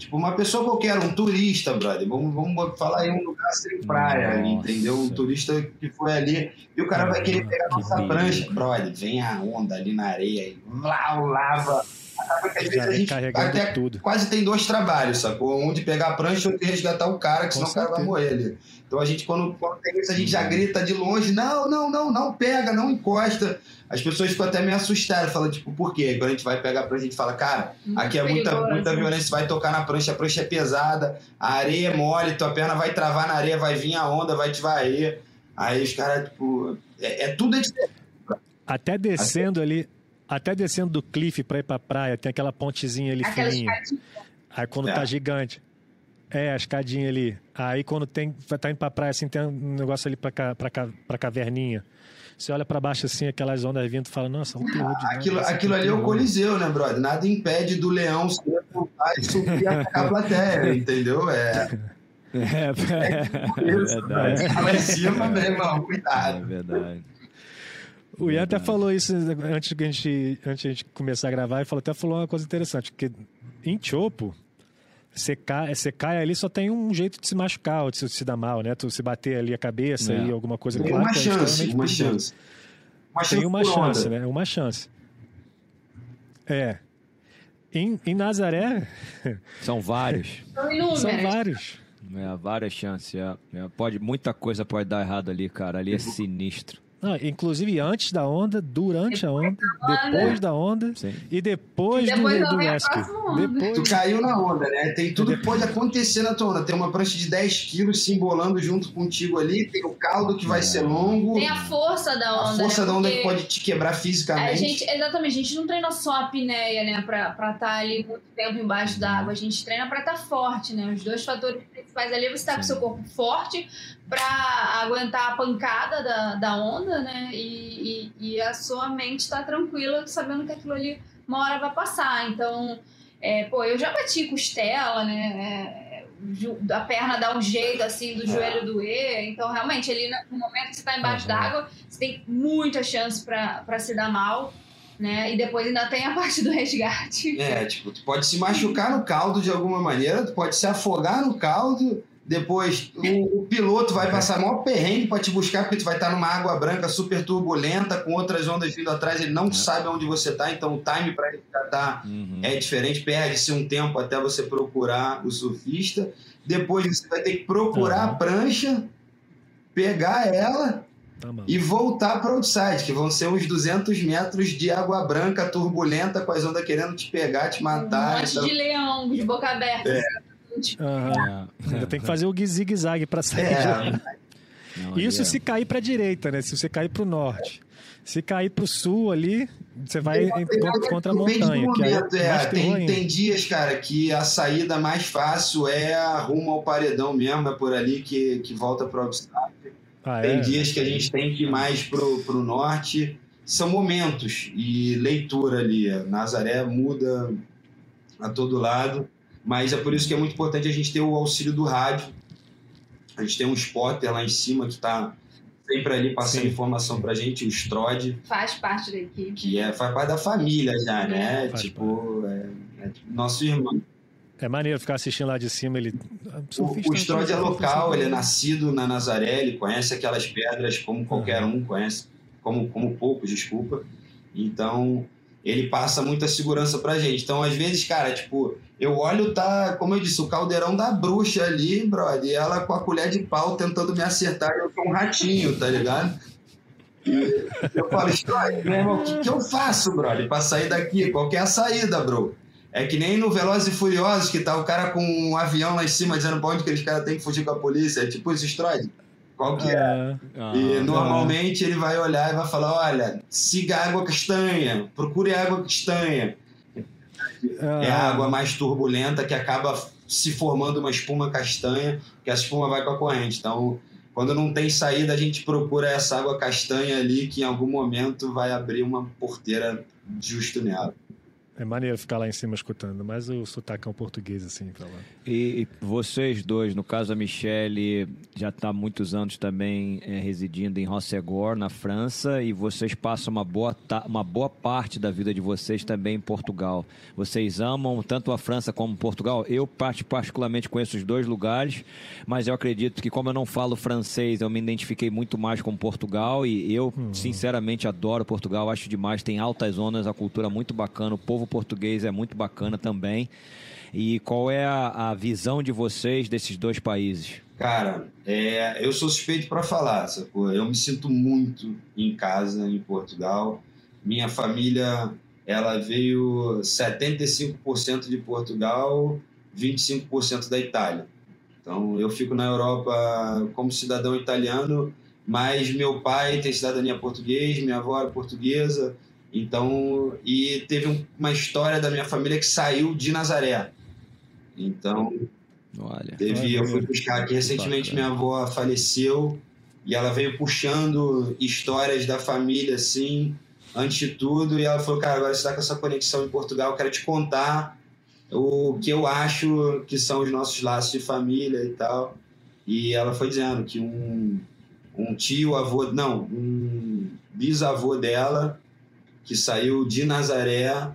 Tipo, uma pessoa qualquer, um turista, brother. Vamos, vamos falar aí um lugar sem praia, ali, entendeu? Um turista que foi ali e o cara vai querer pegar a nossa prancha. Brother, vem a onda ali na areia e lá, lava. Acaba que às vezes a gente até tudo. quase tem dois trabalhos, sacou? Um de pegar a prancha e outro de resgatar o cara, que senão o cara vai morrer ali. Então a gente, quando, quando tem isso, a gente já grita de longe: não, não, não, não pega, não encosta. As pessoas ficam até meio assustadas, falam, tipo, por quê? Quando a gente vai pegar a prancha, a gente fala, cara, aqui é muita, muita violência, vai tocar na prancha, a prancha é pesada, a areia é mole, tua perna vai travar na areia, vai vir a onda, vai te varrer. Aí os caras, tipo, é, é tudo diferente. Até descendo assim, ali, até descendo do cliff pra ir pra praia, tem aquela pontezinha ali aquela fininha. Aí quando é. tá gigante. É, a escadinha ali. Aí quando tem, tá indo pra praia, assim, tem um negócio ali pra, ca, pra, ca, pra caverninha. Você olha para baixo assim, aquelas ondas vindo e fala, nossa, um terror de Aquilo, aquilo ali é o Coliseu, né, brother? Nada impede do leão se levantar e subir a <laughs> plateia, entendeu? É. <laughs> É, é, é, isso, é verdade. Lá em cima, meu irmão, cuidado. É verdade. O Ian até falou isso antes que a gente, antes de a gente começar a gravar, e falou, até falou uma coisa interessante, que em Chopo, você cai, você cai ali, só tem um jeito de se machucar ou de se, se dar mal, né? Tu se bater ali a cabeça é. e alguma coisa Tem uma chance, uma chance. Uma chance. Tem uma chance, né? Uma chance. É. Em, em Nazaré. <laughs> São vários. São vários. É, várias chances. É. É, pode, muita coisa pode dar errado ali, cara. Ali é sinistro. Ah, inclusive antes da onda, durante a onda, depois da onda Sim. e depois, e depois do, do rescue. Depois... Tu caiu na onda, né? Tem tudo que pode acontecer na tua onda. Tem uma prancha de 10 quilos se embolando junto contigo ali, tem o caldo que vai é. ser longo. Tem a força da onda. A força né? da onda que pode te quebrar fisicamente. A gente, exatamente, a gente não treina só a apneia, né? Pra estar tá ali muito tempo embaixo d'água. A gente treina pra estar tá forte, né? Os dois fatores principais ali, você tá Sim. com o seu corpo forte para aguentar a pancada da, da onda, né? E, e, e a sua mente está tranquila sabendo que aquilo ali uma hora vai passar. Então, é, pô, eu já bati costela, né? É, a perna dá um jeito assim do joelho doer. Então, realmente, ali no momento que você está embaixo uhum. d'água, você tem muita chance para se dar mal. Né? E depois ainda tem a <laughs> parte do resgate. É, tipo, tu pode se machucar no caldo de alguma maneira, tu pode se afogar no caldo, depois o, o piloto vai passar maior perrengue para te buscar, porque tu vai estar numa água branca super turbulenta, com outras ondas vindo atrás, ele não é. sabe onde você está, então o time para ele tá uhum. é diferente, perde-se um tempo até você procurar o surfista. Depois você vai ter que procurar uhum. a prancha, pegar ela Tá e voltar para o outside, que vão ser uns 200 metros de água branca turbulenta, com as ondas querendo te pegar, te matar. Um monte então... de leão de boca aberta. É. Uhum. Ainda tem que fazer o zigue-zague para sair. É. Não, Isso é. se cair para a direita, né? Se você cair para o norte. Se cair para o sul ali, você vai contra a montanha. Momento, é, é tem, tem, dias, cara, que a saída mais fácil é rumo ao paredão mesmo, é por ali que, que volta para o obstáculo. Ah, Tem é? dias que a gente tem que ir mais pro, pro norte. São momentos e leitura ali. Nazaré muda a todo lado, mas é por isso que é muito importante a gente ter o auxílio do rádio. A gente tem um spotter lá em cima que está sempre ali passando Sim. informação pra gente, o Strode. Faz parte da equipe. Que é, faz parte da família já, né? Faz tipo, é, é, tipo, nosso irmão. É maneiro ficar assistindo lá de cima. Ele... O, o Strode é local, ele é nascido na Nazaré, ele conhece aquelas pedras como qualquer um conhece, como, como poucos, desculpa. Então, ele passa muita segurança pra gente. Então, às vezes, cara, tipo, eu olho, tá, como eu disse, o caldeirão da bruxa ali, brother, e ela com a colher de pau tentando me acertar, eu sou um ratinho, tá ligado? E eu falo, meu irmão, o que, que eu faço, brother, pra sair daqui? Qual que é a saída, bro? É que nem no Velozes e Furiosos, que tá o cara com um avião lá em cima dizendo pra onde que eles caras têm que fugir com a polícia. É tipo esse Stroid. Qual que é? é? Ah, e normalmente ele vai olhar e vai falar: olha, siga água castanha, procure água castanha. Ah, é a água mais turbulenta que acaba se formando uma espuma castanha, que essa espuma vai com a corrente. Então, quando não tem saída, a gente procura essa água castanha ali, que em algum momento vai abrir uma porteira justo nela. É maneiro ficar lá em cima escutando, mas o sotacão português, assim, pra lá. E, e vocês dois, no caso a Michelle, já está há muitos anos também é, residindo em Rossegor, na França, e vocês passam uma boa, uma boa parte da vida de vocês também em Portugal. Vocês amam tanto a França como Portugal? Eu, particularmente, conheço os dois lugares, mas eu acredito que, como eu não falo francês, eu me identifiquei muito mais com Portugal, e eu, uhum. sinceramente, adoro Portugal, acho demais, tem altas zonas, a cultura muito bacana, o povo português é muito bacana também. E qual é a, a visão de vocês desses dois países? Cara, é, eu sou suspeito para falar, sacou? Eu me sinto muito em casa em Portugal. Minha família, ela veio 75% de Portugal, 25% da Itália. Então, eu fico na Europa como cidadão italiano, mas meu pai tem cidadania portuguesa, minha avó é portuguesa, então, e teve uma história da minha família que saiu de Nazaré. Então, Olha, teve, eu fui buscar aqui recentemente minha avó faleceu e ela veio puxando histórias da família assim, antes de tudo, e ela falou: "Cara, agora você está com essa conexão em Portugal, eu quero te contar o que eu acho que são os nossos laços de família e tal". E ela foi dizendo que um um tio avô, não, um bisavô dela que saiu de Nazaré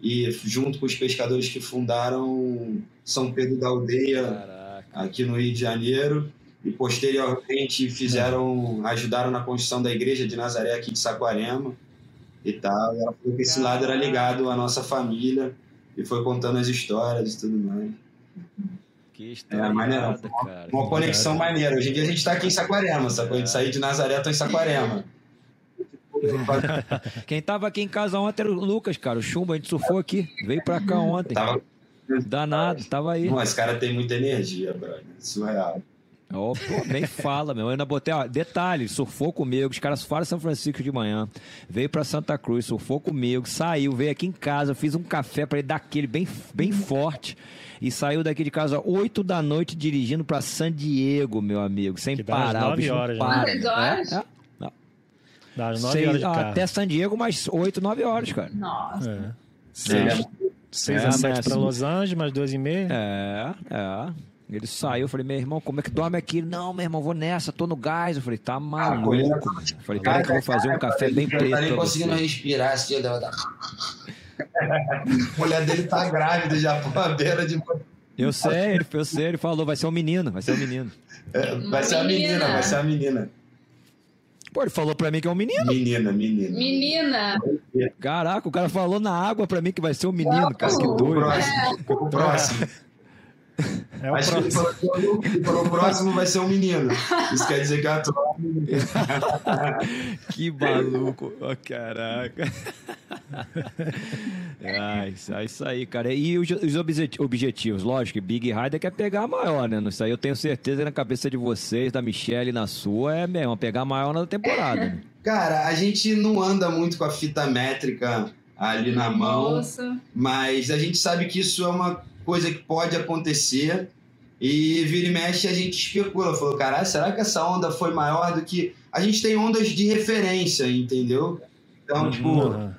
e junto com os pescadores que fundaram São Pedro da Aldeia Caraca. aqui no Rio de Janeiro e posteriormente fizeram ajudaram na construção da igreja de Nazaré aqui de Saquarema e tal. Ela falou que esse lado era ligado à nossa família e foi contando as histórias e tudo mais. Que história. É, maneira, uma, uma conexão maneira. Hoje em dia a gente está aqui em Saquarema, sacou? A gente sair de Nazaré, tô em Saquarema. <laughs> Quem tava aqui em casa ontem era o Lucas, cara. O Chumbo, a gente surfou aqui. Veio pra cá ontem. Tava... Danado, tava aí. Não, esse cara tem muita energia, brother. Surreal. Oh, pô, nem fala, meu. Eu ainda botei, ó, detalhe, surfou comigo, os caras foram São Francisco de manhã, veio para Santa Cruz, surfou comigo, saiu, veio aqui em casa, fiz um café para ele daquele bem, bem forte e saiu daqui de casa 8 da noite dirigindo para San Diego, meu amigo, sem que parar. 9 horas, né? horas? É, é. Dá 9 Seis, horas de carro. Até San Diego, mais 8, 9 horas, cara. Nossa. É. 6 é. a 7 para Los Angeles, mais 2 e meia. É, é. Ele saiu, eu falei, meu irmão, como é que dorme aqui? Não, meu irmão, vou nessa, tô no gás. Eu falei, tá ah, maluco. Ah, eu falei, peraí que eu vou fazer um café bem preto. Tá nem conseguindo respirar assim, <laughs> a mulher dele tá grávida já, pô, a beira de. Eu sei, ele, eu sei, ele falou, vai ser um menino, vai ser um menino. É, vai ser a menina, vai ser a menina. Pô, ele falou pra mim que é um menino. Menina, menina. Menina. Caraca, o cara falou na água pra mim que vai ser um menino, cara, que doido. O próximo. O próximo. É o Acho próximo. que ele falou, ele falou, o próximo vai ser um menino. Isso quer dizer que a tua <laughs> Que maluco. Oh, caraca. Ah, isso, é isso aí, cara. E os, os objetivos? Lógico, Big Rider quer pegar a maior, né? Isso aí eu tenho certeza na cabeça de vocês, da Michelle na sua, é mesmo, pegar a maior na temporada. Né? Cara, a gente não anda muito com a fita métrica ali na mão, Nossa. mas a gente sabe que isso é uma coisa que pode acontecer. E vira e mexe a gente especula. Falou, caralho, será que essa onda foi maior do que. A gente tem ondas de referência, entendeu? Então, uhum. tipo,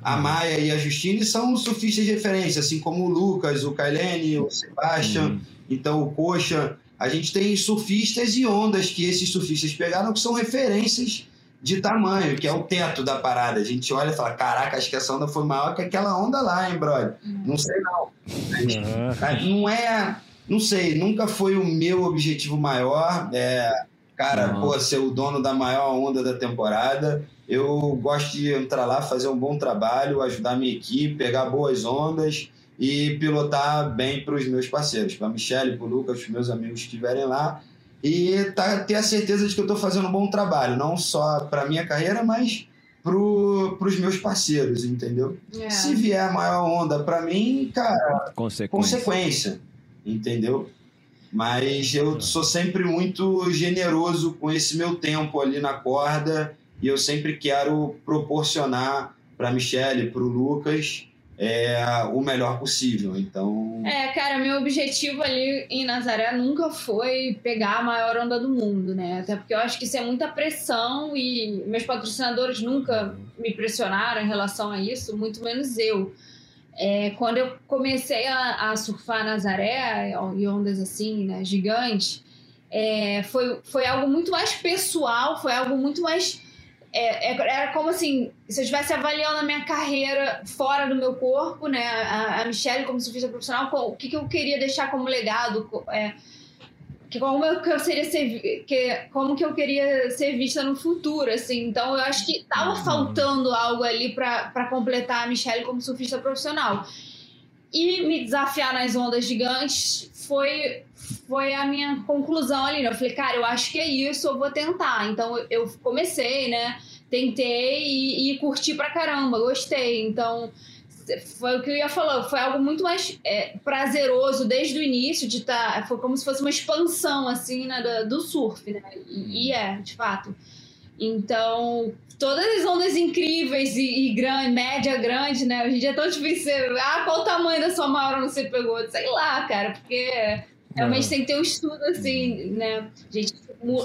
a Maia e a Justine são surfistas de referência, assim como o Lucas, o Kailene, o Sebastian, uhum. então o Coxa. A gente tem surfistas e ondas que esses surfistas pegaram que são referências de tamanho, que é o teto da parada. A gente olha e fala: caraca, acho que essa onda foi maior que aquela onda lá, hein, brother? Não sei não. Gente, não é. Não sei, nunca foi o meu objetivo maior. É, cara, uhum. pô, ser o dono da maior onda da temporada. Eu gosto de entrar lá, fazer um bom trabalho, ajudar minha equipe, pegar boas ondas e pilotar bem para os meus parceiros, para a Michelle, para o Lucas, para os meus amigos que estiverem lá. E tá, ter a certeza de que eu estou fazendo um bom trabalho, não só para minha carreira, mas para os meus parceiros, entendeu? É. Se vier a maior onda para mim, cara, consequência. consequência, entendeu? Mas eu sou sempre muito generoso com esse meu tempo ali na corda e eu sempre quero proporcionar para a Michelle, para o Lucas, é, o melhor possível. Então. É, cara, meu objetivo ali em Nazaré nunca foi pegar a maior onda do mundo, né? Até porque eu acho que isso é muita pressão e meus patrocinadores nunca me pressionaram em relação a isso, muito menos eu. É, quando eu comecei a, a surfar Nazaré e ondas assim, né, gigantes, é, foi, foi algo muito mais pessoal, foi algo muito mais é, é, era como assim, se eu estivesse avaliando a minha carreira fora do meu corpo, né? A, a Michelle como surfista profissional, o que, que eu queria deixar como legado, é, que como eu, que eu seria ser, que, como que eu queria ser vista no futuro, assim. Então eu acho que tava uhum. faltando algo ali para completar a Michelle como surfista profissional. E me desafiar nas ondas gigantes foi foi a minha conclusão ali, né? Eu falei, cara, eu acho que é isso, eu vou tentar. Então eu comecei, né? Tentei e, e curti pra caramba, gostei. Então foi o que eu ia falar, foi algo muito mais é, prazeroso desde o início de estar. Tá, foi como se fosse uma expansão, assim, né, do, do surf, né? E, e, é, de fato. Então, todas as ondas incríveis e, e grande, média grande, né? Hoje em dia é tão difícil. Ah, qual o tamanho da sua maior você pegou? Sei lá, cara, porque Realmente tem que ter um estudo assim, né? A gente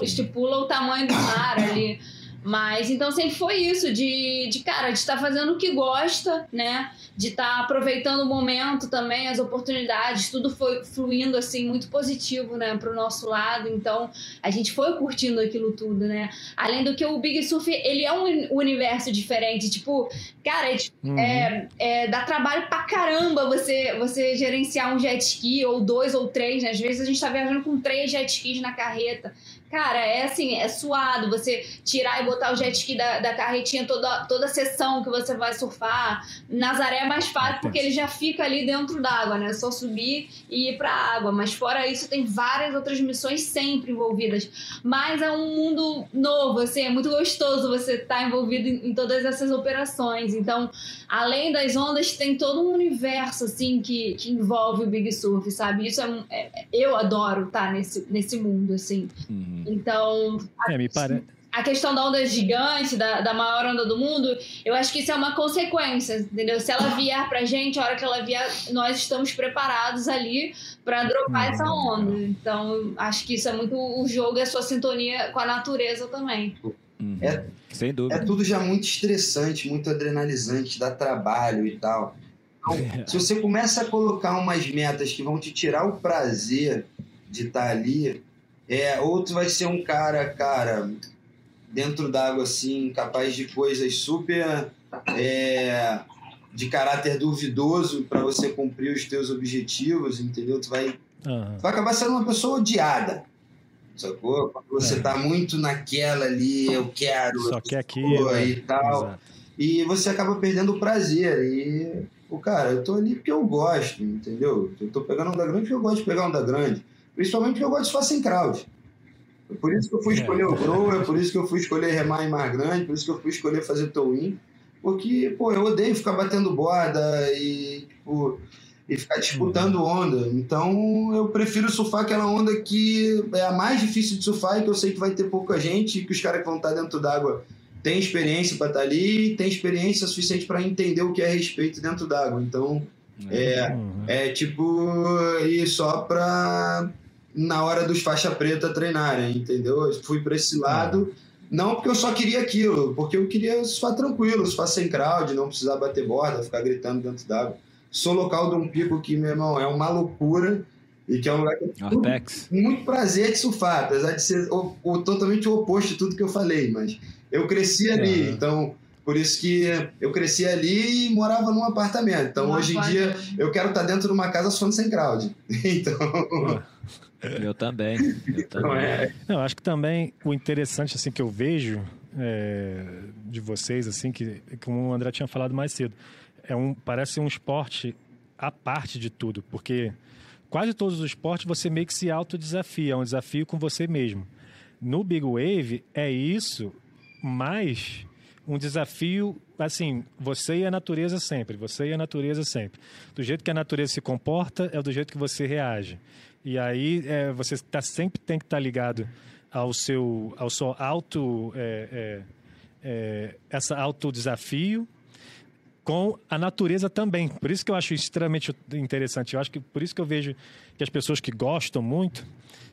estipula o tamanho do mar ali. Mas então sempre foi isso, de, de cara, de estar tá fazendo o que gosta, né? De estar tá aproveitando o momento também, as oportunidades, tudo foi fluindo assim, muito positivo, né, pro nosso lado. Então a gente foi curtindo aquilo tudo, né? Além do que o Big Surf, ele é um universo diferente. Tipo, cara, é, uhum. é, é, dá trabalho pra caramba você, você gerenciar um jet ski, ou dois ou três, né? Às vezes a gente tá viajando com três jet skis na carreta. Cara, é assim, é suado você tirar e botar o jet ski da, da carretinha toda, toda a sessão que você vai surfar. Nazaré é mais fácil porque ele já fica ali dentro d'água, né? É só subir e ir pra água. Mas fora isso, tem várias outras missões sempre envolvidas. Mas é um mundo novo, assim, é muito gostoso você estar tá envolvido em, em todas essas operações. Então, além das ondas, tem todo um universo, assim, que, que envolve o Big Surf, sabe? Isso é, é eu adoro estar tá nesse, nesse mundo, assim. Uhum. Então. É, me. A questão da onda gigante, da, da maior onda do mundo, eu acho que isso é uma consequência, entendeu? Se ela vier pra gente, a hora que ela vier, nós estamos preparados ali para dropar uhum. essa onda. Então, acho que isso é muito o jogo e a sua sintonia com a natureza também. Uhum. É, Sem dúvida. É tudo já muito estressante, muito adrenalizante, dá trabalho e tal. Então, é. se você começa a colocar umas metas que vão te tirar o prazer de estar tá ali, é, ou tu vai ser um cara, cara, dentro d'água assim, capaz de coisas super é, de caráter duvidoso para você cumprir os teus objetivos, entendeu? Tu vai, uhum. tu vai acabar sendo uma pessoa odiada. Sacou? Quando você é. tá muito naquela ali, eu quero, só aquilo né? e tal. Exato. E você acaba perdendo o prazer. E, o cara, eu tô ali porque eu gosto, entendeu? Eu tô pegando onda grande porque eu gosto de pegar onda grande. Principalmente porque eu gosto de fazer sem crowd. É por isso que eu fui é. escolher o Grow, é por isso que eu fui escolher remar em mar grande, por isso que eu fui escolher fazer towing. Porque, pô, eu odeio ficar batendo borda e, tipo, e ficar disputando onda. Então, eu prefiro surfar aquela onda que é a mais difícil de surfar e que eu sei que vai ter pouca gente e que os caras que vão estar dentro d'água têm experiência para estar ali e têm experiência suficiente para entender o que é respeito dentro d'água. Então, é, uhum. é tipo ir só para na hora dos faixa preta treinarem, entendeu? Eu fui para esse lado, não porque eu só queria aquilo, porque eu queria surfar tranquilo, surfar sem crowd, não precisar bater borda, ficar gritando dentro d'água. Sou local de um pico que, meu irmão, é uma loucura e que é um lugar que eu tenho muito prazer de surfar, apesar de ser o, o, totalmente o oposto de tudo que eu falei, mas eu cresci ali, uhum. então por isso que eu cresci ali e morava num apartamento. Então, hoje em dia, eu quero estar dentro de uma casa só sem crowd. <laughs> Então. Eu também. Eu então, também. É. Não, acho que também o interessante assim que eu vejo é, de vocês, assim, que como o André tinha falado mais cedo, é um, parece um esporte à parte de tudo, porque quase todos os esportes você meio que se autodesafia, é um desafio com você mesmo. No Big Wave é isso, mas um desafio, assim, você e a natureza sempre, você e a natureza sempre. Do jeito que a natureza se comporta, é do jeito que você reage. E aí é, você tá, sempre tem que estar tá ligado ao seu, ao seu auto, é, é, é essa auto desafio com a natureza também. Por isso que eu acho extremamente interessante. Eu acho que por isso que eu vejo que as pessoas que gostam muito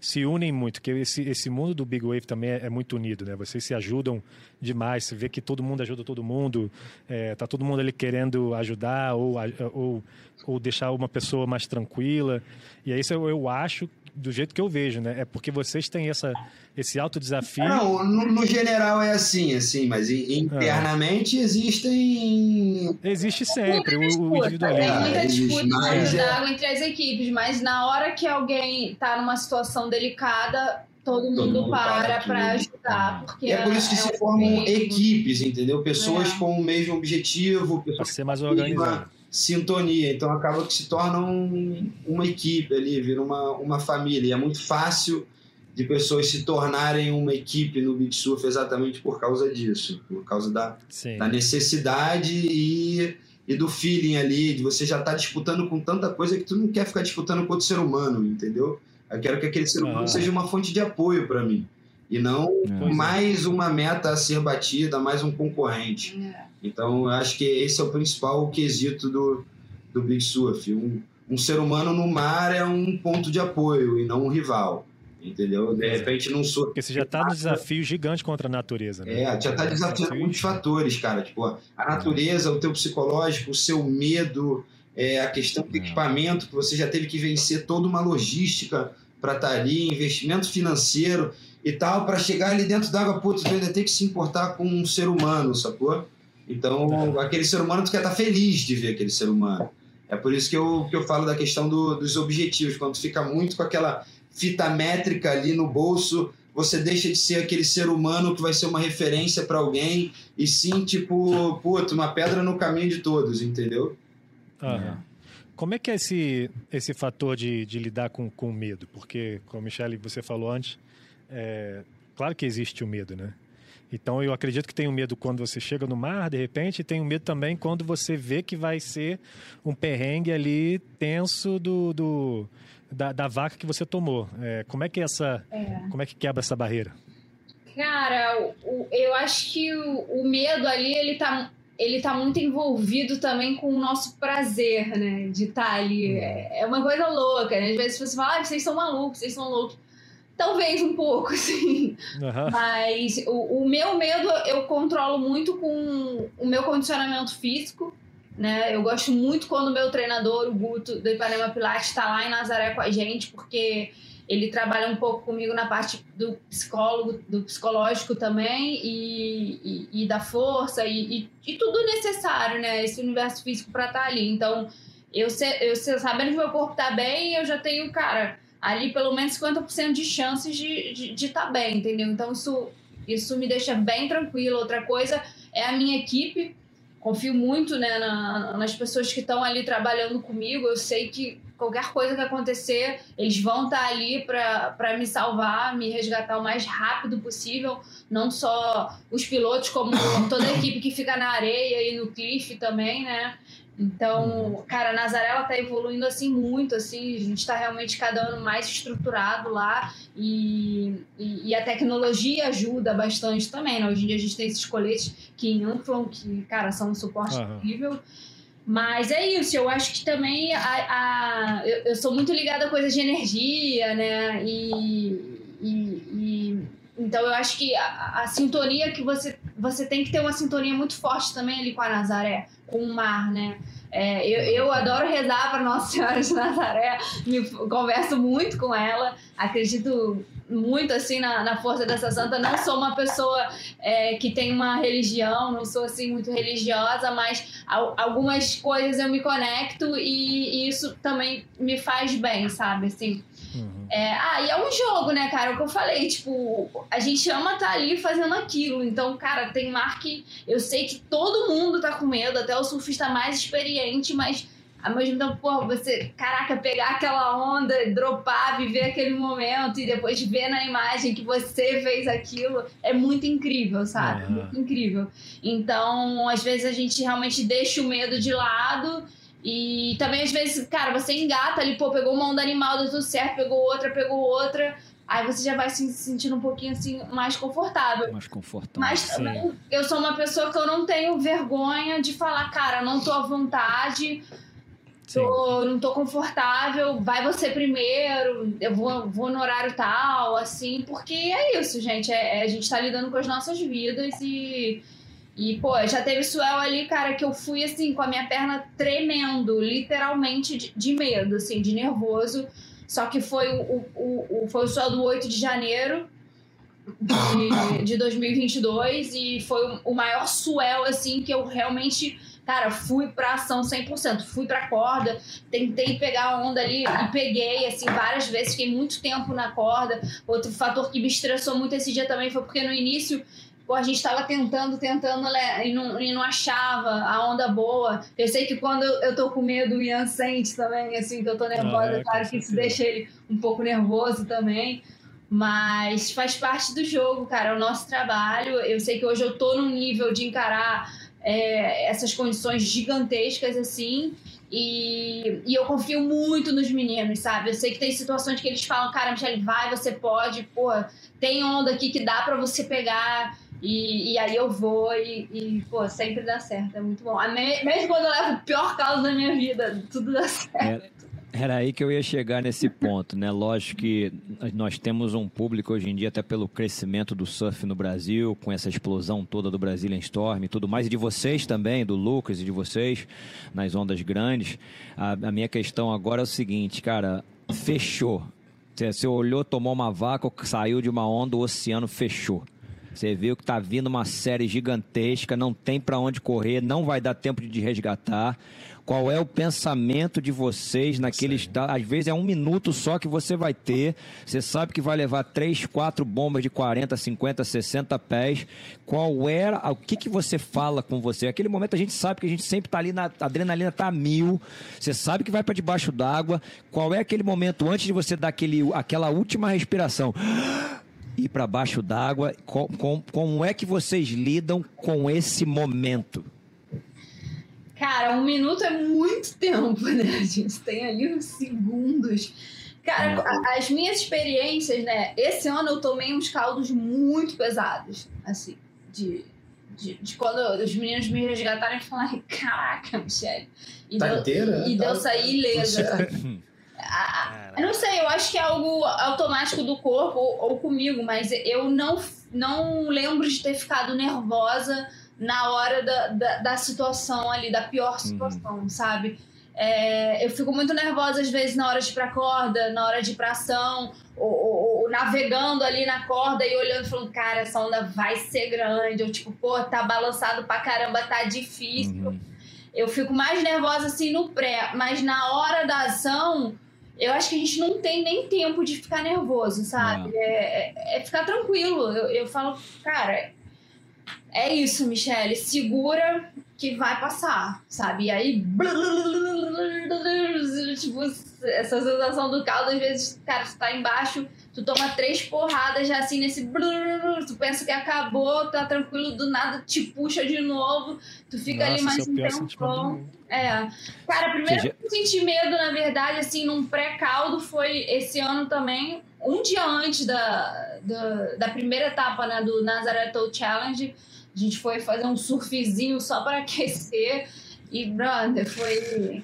se unem muito, que esse, esse mundo do Big Wave também é, é, muito unido, né? Vocês se ajudam demais, você vê que todo mundo ajuda todo mundo, é, tá todo mundo ali querendo ajudar ou, ou, ou deixar uma pessoa mais tranquila. E aí isso eu, eu acho do jeito que eu vejo, né? É porque vocês têm essa, esse alto desafio. Não, no, no geral é assim, assim, mas internamente é. existem. Existe sempre o, o individualismo. Tem muita disputa mais, é... entre as equipes, mas na hora que alguém está numa situação delicada, todo mundo, todo mundo para para ajudar. Porque é por isso que é se formam equipes, entendeu? Pessoas é. com o mesmo objetivo, pessoas pra ser mais organizado sintonia. Então acaba que se torna um, uma equipe ali, vira uma, uma família. E é muito fácil de pessoas se tornarem uma equipe no beach surf exatamente por causa disso, por causa da, da necessidade e, e do feeling ali, de você já estar tá disputando com tanta coisa que tu não quer ficar disputando com outro ser humano, entendeu? Eu quero que aquele ser humano ah. seja uma fonte de apoio para mim e não é. mais uma meta a ser batida, mais um concorrente. É. Então, eu acho que esse é o principal quesito do, do Big Surf. Um, um ser humano no mar é um ponto de apoio e não um rival. Entendeu? De repente não sou. Porque você já está no desafio gigante contra a natureza, né? É, já está desafiando muitos fatores, cara. Tipo, a natureza, o teu psicológico, o seu medo, é, a questão do é. equipamento, que você já teve que vencer toda uma logística para estar tá ali, investimento financeiro e tal, para chegar ali dentro d'água, putz, tu ainda tem que se importar com um ser humano, sacou? Então, é. aquele ser humano, tu quer estar tá feliz de ver aquele ser humano. É por isso que eu, que eu falo da questão do, dos objetivos. Quando tu fica muito com aquela fita métrica ali no bolso, você deixa de ser aquele ser humano que vai ser uma referência para alguém e sim, tipo, uma pedra no caminho de todos, entendeu? Como é que é esse, esse fator de, de lidar com, com medo? Porque, como Michele, você falou antes, é, claro que existe o medo, né? Então eu acredito que tem um medo quando você chega no mar, de repente, e tem um medo também quando você vê que vai ser um perrengue ali tenso do, do da, da, vaca que você tomou. É, como é que essa, é. como é que quebra essa barreira? Cara, o, eu acho que o, o, medo ali ele tá, ele tá muito envolvido também com o nosso prazer, né? De estar tá ali. Hum. É, é, uma coisa louca, né? Às vezes você fala, ah, vocês são malucos, vocês são loucos. Talvez um pouco, <laughs> sim. Uhum. Mas o, o, meu medo eu controlo muito com o meu condicionamento físico. Né? Eu gosto muito quando o meu treinador, o Guto, do Ipanema Pilates, está lá em Nazaré com a gente, porque ele trabalha um pouco comigo na parte do psicólogo, do psicológico também e, e, e da força e, e, tudo necessário, né? Esse universo físico para estar tá ali. Então, eu, eu sabendo que meu corpo tá bem, eu já tenho, cara, ali pelo menos 50% de chances de estar tá bem, entendeu? Então, isso, isso me deixa bem tranquilo. Outra coisa é a minha equipe. Confio muito né, na, nas pessoas que estão ali trabalhando comigo. Eu sei que qualquer coisa que acontecer, eles vão estar tá ali para me salvar, me resgatar o mais rápido possível. Não só os pilotos, como toda a equipe que fica na areia e no cliff também, né? Então, cara, a Nazaré ela tá evoluindo assim muito, assim, a gente está realmente cada ano mais estruturado lá e, e, e, a tecnologia ajuda bastante também, né? Hoje em dia a gente tem esses coletes que inflam, que, cara, são um suporte uhum. incrível. Mas é isso, eu acho que também a, a eu, eu, sou muito ligada a coisas de energia, né? E, e, e então eu acho que a, a, sintonia que você você tem que ter uma sintonia muito forte também ali com a Nazaré, com o mar, né? É, eu, eu adoro rezar para Nossa Senhora de Nazaré, me, converso muito com ela, acredito muito assim na, na força dessa santa. Não sou uma pessoa é, que tem uma religião, não sou assim muito religiosa, mas algumas coisas eu me conecto e, e isso também me faz bem, sabe? Assim, Uhum. É, ah, e é um jogo, né, cara? É o que eu falei, tipo, a gente ama estar tá ali fazendo aquilo. Então, cara, tem mar que eu sei que todo mundo tá com medo, até o surfista mais experiente, mas ao mesmo tempo, pô, você, caraca, pegar aquela onda, dropar, viver aquele momento e depois ver na imagem que você fez aquilo, é muito incrível, sabe? Muito incrível. Então, às vezes a gente realmente deixa o medo de lado e também, às vezes, cara, você engata ali, pô, pegou uma onda animal, deu tudo certo, pegou outra, pegou outra. Aí você já vai se sentindo um pouquinho assim mais confortável. Mais confortável. Mas também eu sou uma pessoa que eu não tenho vergonha de falar, cara, não tô à vontade, tô, não tô confortável, vai você primeiro, eu vou, vou no horário tal, assim, porque é isso, gente. É, é a gente tá lidando com as nossas vidas e e, pô, já teve suel ali, cara, que eu fui assim, com a minha perna tremendo, literalmente de, de medo, assim, de nervoso. Só que foi o, o, o, foi o suel do 8 de janeiro de, de 2022 e foi o maior suel, assim, que eu realmente, cara, fui pra ação 100%. Fui pra corda, tentei pegar a onda ali e peguei, assim, várias vezes. Fiquei muito tempo na corda. Outro fator que me estressou muito esse dia também foi porque no início Pô, a gente estava tentando, tentando né, e não, e não achava a onda boa. Eu sei que quando eu tô com medo, o Ian sente também, assim, que eu tô nervosa. Ah, é, claro que isso deixa ele um pouco nervoso também. Mas faz parte do jogo, cara, é o nosso trabalho. Eu sei que hoje eu tô num nível de encarar é, essas condições gigantescas, assim. E, e eu confio muito nos meninos, sabe? Eu sei que tem situações que eles falam, cara, Michelle, vai, você pode, pô, tem onda aqui que dá para você pegar. E, e aí eu vou e, e, pô, sempre dá certo. É muito bom. Mesmo quando eu levo o pior caso da minha vida, tudo dá certo. Era, era aí que eu ia chegar nesse ponto, né? Lógico que nós temos um público hoje em dia, até pelo crescimento do surf no Brasil, com essa explosão toda do Brazilian Storm e tudo mais, e de vocês também, do Lucas e de vocês, nas ondas grandes. A, a minha questão agora é o seguinte, cara, fechou. Você olhou, tomou uma vaca, saiu de uma onda, o oceano fechou. Você viu que tá vindo uma série gigantesca, não tem para onde correr, não vai dar tempo de resgatar. Qual é o pensamento de vocês naquele estado? Às vezes é um minuto só que você vai ter. Você sabe que vai levar três, quatro bombas de 40, 50, 60 pés. Qual era. O que, que você fala com você? Aquele momento a gente sabe que a gente sempre está ali na. A adrenalina tá mil. Você sabe que vai para debaixo d'água. Qual é aquele momento antes de você dar aquele, aquela última respiração? <gasps> ir para baixo d'água. Com, com, como é que vocês lidam com esse momento? Cara, um minuto é muito tempo, né? A gente tem ali uns segundos. Cara, as minhas experiências, né? Esse ano eu tomei uns caldos muito pesados, assim, de, de, de quando os meninos me resgataram e falaram: Caraca, Michelle. E tá deu, inteira? E tá... deu sair ilesa. <laughs> eu não sei, eu acho que é algo automático do corpo ou, ou, comigo, mas eu não, não lembro de ter ficado nervosa na hora da, da, da situação ali, da pior uhum. situação, uhum. sabe? É, eu fico muito nervosa às vezes na hora de ir pra corda, na hora de ir pra ação, ou, ou, ou, navegando ali na corda e olhando e falando, cara, essa onda vai ser grande. Ou tipo, pô, tá balançado pra caramba, tá difícil. Uhum. Eu fico mais nervosa assim no pré, mas na hora da ação, eu acho que a gente não tem nem tempo de ficar nervoso, sabe? É, é, é, ficar tranquilo. Eu, eu falo, cara, é isso, Michele, segura que vai passar, sabe? E aí. <laughs> Tipo, essa sensação do caldo, às vezes, cara, tu tá embaixo, tu toma três porradas já assim nesse. Tu pensa que acabou, tá tranquilo, do nada te puxa de novo, tu fica Nossa, ali mais um tempão. É. Cara, a primeira vez que eu senti medo, na verdade, assim, num pré-caldo foi esse ano também, um dia antes da, da, da primeira etapa, né, do Nazaré Toll Challenge a gente foi fazer um surfzinho só para <laughs> aquecer e, brother, foi,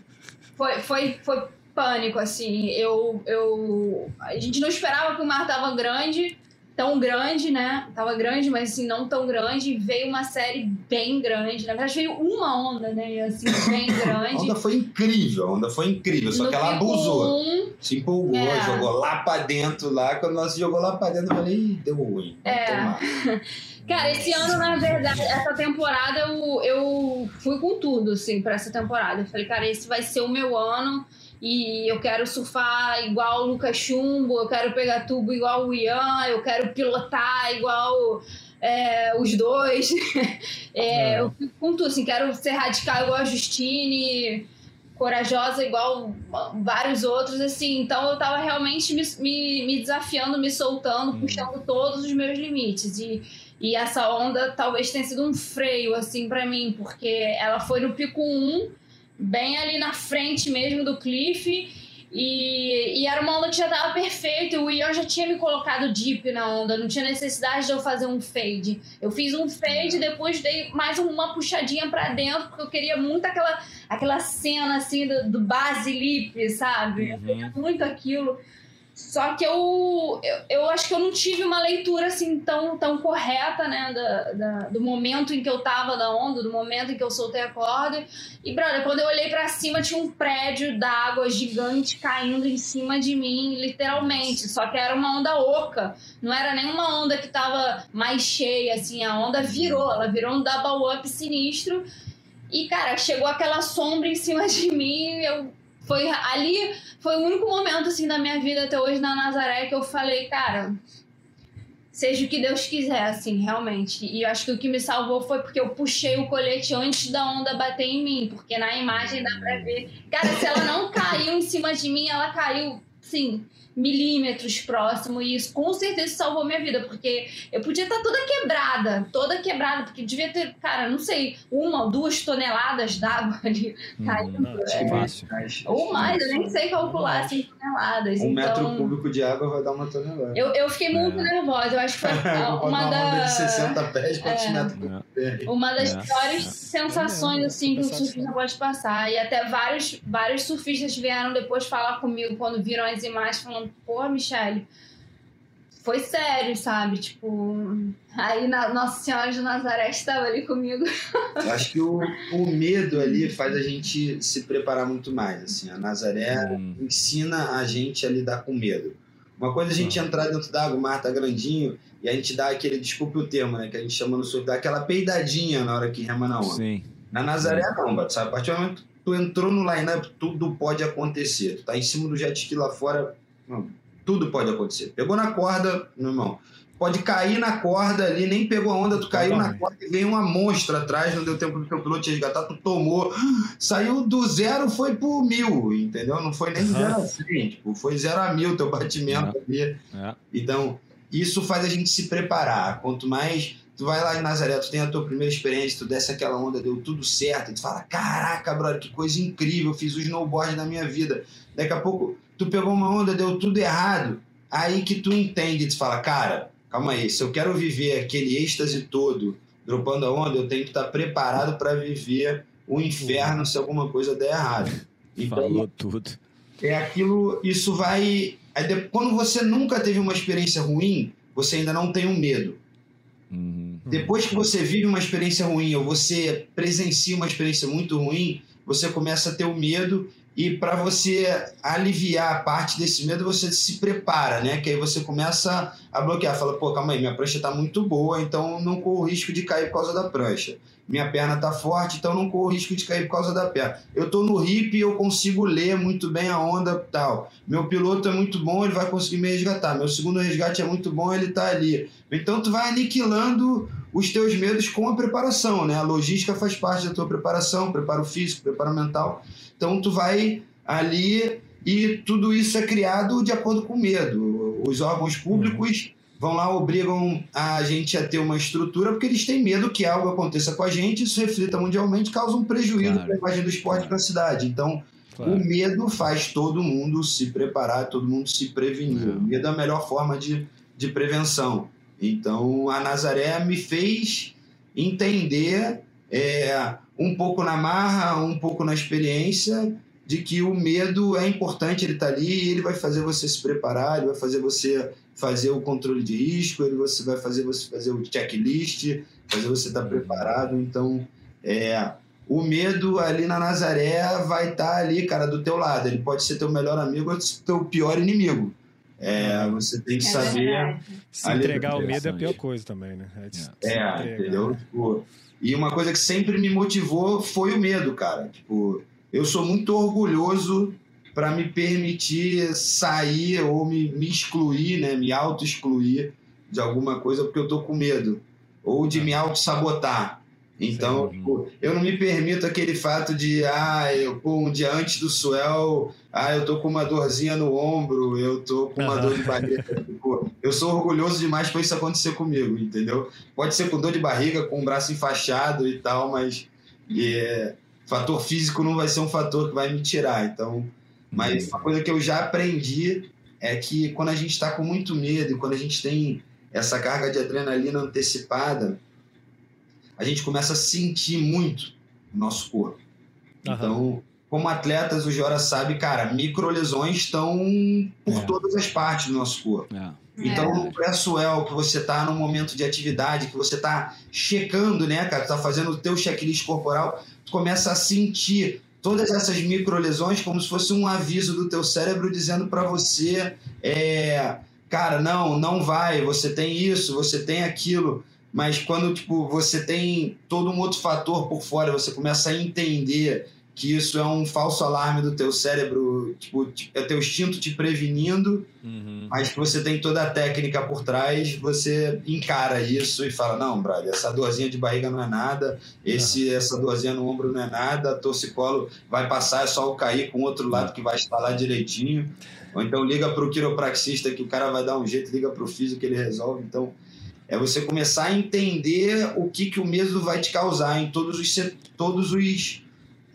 foi, foi, foi pânico, assim. Eu, eu, a gente não esperava que o mar tava grande, tão grande, né? Tava grande, mas assim, não tão grande. Veio uma série bem grande. Na verdade, veio uma onda, né? Assim, bem grande. <laughs> a onda foi incrível, a onda foi incrível, só no que ela abusou. Um, se empolgou, é. jogou lá pra dentro, lá. Quando ela se jogou lá pra dentro, eu falei, deu ruim. É. <laughs> Cara, esse ano, na verdade, essa temporada eu, eu fui com tudo, assim, pra essa temporada. Eu falei, cara, esse vai ser o meu ano e eu quero surfar igual o Lucas Chumbo, eu quero pegar tubo igual o Ian, eu quero pilotar igual é, os dois. <laughs> é, é. Eu fico com tudo, assim, quero ser radical igual a Justine, corajosa igual vários outros, assim. Então eu tava realmente me, me, me desafiando, me soltando, uhum. puxando todos os meus limites. E e essa onda talvez tenha sido um freio, assim, para mim, porque ela foi no pico 1, bem ali na frente mesmo do cliff. E, e era uma onda que já tava perfeita. O Ian já tinha me colocado deep na onda, não tinha necessidade de eu fazer um fade. Eu fiz um fade e depois dei mais uma puxadinha para dentro, porque eu queria muito aquela, aquela cena assim do, do base lip, sabe? Eu queria uhum. muito aquilo. Só que eu, eu, eu, acho que eu não tive uma leitura assim tão, tão correta, né? Da, da, do momento em que eu tava da onda, do momento em que eu soltei a corda. E, brother, quando eu olhei para cima, tinha um prédio d'água gigante caindo em cima de mim, literalmente. Só que era uma onda oca. Não era nenhuma onda que tava mais cheia, assim. A onda virou, ela virou um double up sinistro. E, cara, chegou aquela sombra em cima de mim. Eu foi ali, foi o único momento assim da minha vida até hoje na Nazaré que eu falei, cara, seja o que Deus quiser, assim, realmente. E eu acho que o que me salvou foi porque eu puxei o colete antes da onda bater em mim, porque na imagem dá pra ver. Cara, se ela não caiu em cima de mim, ela caiu, sim, milímetros próximo e isso com certeza salvou minha vida, porque eu podia estar toda quebrada, toda quebrada, porque devia ter, cara, não sei, uma ou duas toneladas d'água <laughs> ali hum, caindo. Não, é, fácil. Ou mais, eu nem sei calcular assim, toneladas. Um então, metro cúbico de água vai dar uma tonelada. Eu, eu fiquei muito é. nervosa, eu acho que foi <laughs> uma, das... de 60 pés, quantos é. metros Uma das é. piores sensações, assim, que um surfista pode passar. E até vários, vários surfistas vieram depois falar comigo quando viram as imagens, falando falando, pô, Michele, foi sério, sabe? Tipo, aí na, Nossa Senhora de Nazaré estava ali comigo. <laughs> Eu acho que o, o medo ali faz a gente se preparar muito mais. Assim, a Nazaré hum. ensina a gente a lidar com medo. Uma coisa é a gente hum. entrar dentro d'água, o mar tá grandinho, e a gente dá aquele, desculpe o termo, né? Que a gente chama no surf, dá aquela peidadinha na hora que rema na onda. Sim. Na Nazaré não, sabe? A partir do momento que tu entrou no line-up, tudo pode acontecer. Tu tá em cima do jet ski lá fora, tudo pode acontecer. Pegou na corda, meu irmão. Pode cair na corda ali, nem pegou a onda, tu caiu na corda e veio uma monstra atrás, não deu tempo do teu piloto te resgatar, tu tomou. Saiu do zero, foi pro mil, entendeu? Não foi nem zero a cem, tipo, foi zero a mil teu batimento é. ali. É. Então, isso faz a gente se preparar. Quanto mais tu vai lá em Nazaré, tu tem a tua primeira experiência, tu desce aquela onda, deu tudo certo, tu fala, caraca, brother, que coisa incrível, fiz o snowboard na minha vida. Daqui a pouco tu pegou uma onda, deu tudo errado. Aí que tu entende, tu fala, cara, calma aí, se eu quero viver aquele êxtase todo, dropando a onda, eu tenho que estar preparado para viver o inferno se alguma coisa der errado. Então, Falou tudo. É aquilo, isso vai. Quando você nunca teve uma experiência ruim, você ainda não tem um medo. Uhum. Depois que você vive uma experiência ruim ou você presencia uma experiência muito ruim, você começa a ter o medo e para você aliviar parte desse medo, você se prepara, né? Que aí você começa a bloquear. Fala, pô, calma aí, minha prancha está muito boa, então não corro risco de cair por causa da prancha. Minha perna está forte, então não corro risco de cair por causa da perna. Eu estou no hip e eu consigo ler muito bem a onda tal. Meu piloto é muito bom, ele vai conseguir me resgatar. Meu segundo resgate é muito bom, ele está ali. Então tu vai aniquilando os teus medos com a preparação, né? A logística faz parte da tua preparação, preparo físico, preparo mental. Então tu vai ali e tudo isso é criado de acordo com o medo. Os órgãos públicos vão lá, obrigam a gente a ter uma estrutura porque eles têm medo que algo aconteça com a gente, isso reflita mundialmente, causa um prejuízo claro. para a imagem do esporte claro. para a cidade. Então, claro. o medo faz todo mundo se preparar, todo mundo se prevenir. O medo é a melhor forma de, de prevenção. Então, a Nazaré me fez entender é, um pouco na marra, um pouco na experiência, de que o medo é importante, ele está ali, ele vai fazer você se preparar, ele vai fazer você fazer o controle de risco, ele você vai fazer você fazer o checklist, fazer você estar tá preparado. Então, é, o medo ali na Nazaré vai estar tá ali, cara, do teu lado. Ele pode ser teu melhor amigo ou teu pior inimigo. É, você tem que é saber. Se entregar o medo é a pior coisa também, né? É, é entendeu? Tipo, e uma coisa que sempre me motivou foi o medo, cara. Tipo, eu sou muito orgulhoso para me permitir sair ou me, me excluir, né, me auto-excluir de alguma coisa porque eu tô com medo ou de me auto-sabotar. Então, tipo, eu não me permito aquele fato de, ah, eu, pô, um dia antes do swell, ah, eu tô com uma dorzinha no ombro, eu tô com uma uhum. dor de barriga. <laughs> Eu sou orgulhoso demais para isso acontecer comigo, entendeu? Pode ser com dor de barriga, com o braço enfaixado e tal, mas é, fator físico não vai ser um fator que vai me tirar. Então, mas uma coisa que eu já aprendi é que quando a gente está com muito medo e quando a gente tem essa carga de adrenalina antecipada, a gente começa a sentir muito o nosso corpo. Uhum. Então, como atletas, o Jora sabe, cara, microlesões estão por é. todas as partes do nosso corpo. É. Então, no pré-swell, que você está num momento de atividade, que você está checando, né, cara, está fazendo o teu checklist corporal, começa a sentir todas essas microlesões como se fosse um aviso do teu cérebro dizendo para você, é, cara, não, não vai, você tem isso, você tem aquilo. Mas quando tipo, você tem todo um outro fator por fora, você começa a entender que isso é um falso alarme do teu cérebro, tipo, é teu instinto te prevenindo, uhum. mas que você tem toda a técnica por trás, você encara isso e fala, não, brother, essa dorzinha de barriga não é nada, esse, essa dorzinha no ombro não é nada, torcicolo vai passar, é só eu cair com o outro lado que vai instalar direitinho, ou então liga para o quiropraxista que o cara vai dar um jeito, liga para o físico que ele resolve, então é você começar a entender o que, que o medo vai te causar em todos os, todos os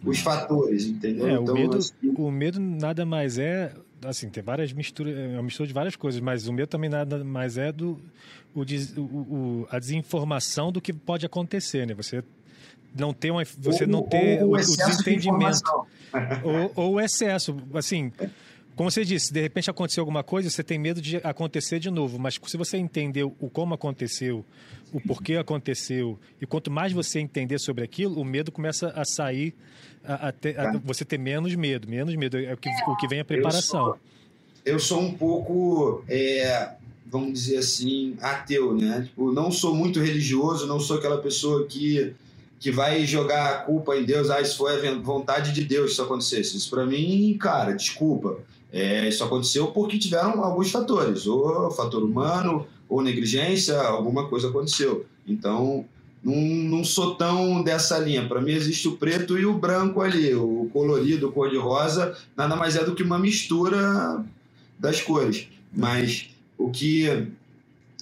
os fatores, entendeu? É, então, o, medo, assim... o medo nada mais é, assim, tem várias misturas, é uma mistura de várias coisas, mas o medo também nada mais é do o, o, a desinformação do que pode acontecer, né? Você não ter uma, você ou, não ter o, o desentendimento ou, ou o excesso, assim. Como você disse, de repente aconteceu alguma coisa, você tem medo de acontecer de novo, mas se você entendeu o como aconteceu, o porquê aconteceu, e quanto mais você entender sobre aquilo, o medo começa a sair a, a, ter, a, você ter menos medo, menos medo. É o que, o que vem a preparação. Eu sou, eu sou um pouco, é, vamos dizer assim, ateu, né? Tipo, não sou muito religioso, não sou aquela pessoa que, que vai jogar a culpa em Deus. Ah, isso foi a vontade de Deus que isso acontecesse. Isso para mim, cara, desculpa. É, isso aconteceu porque tiveram alguns fatores, ou fator humano, ou negligência, alguma coisa aconteceu. Então, não, não sou tão dessa linha. Para mim existe o preto e o branco ali, o colorido, o cor-de-rosa, nada mais é do que uma mistura das cores. Mas o que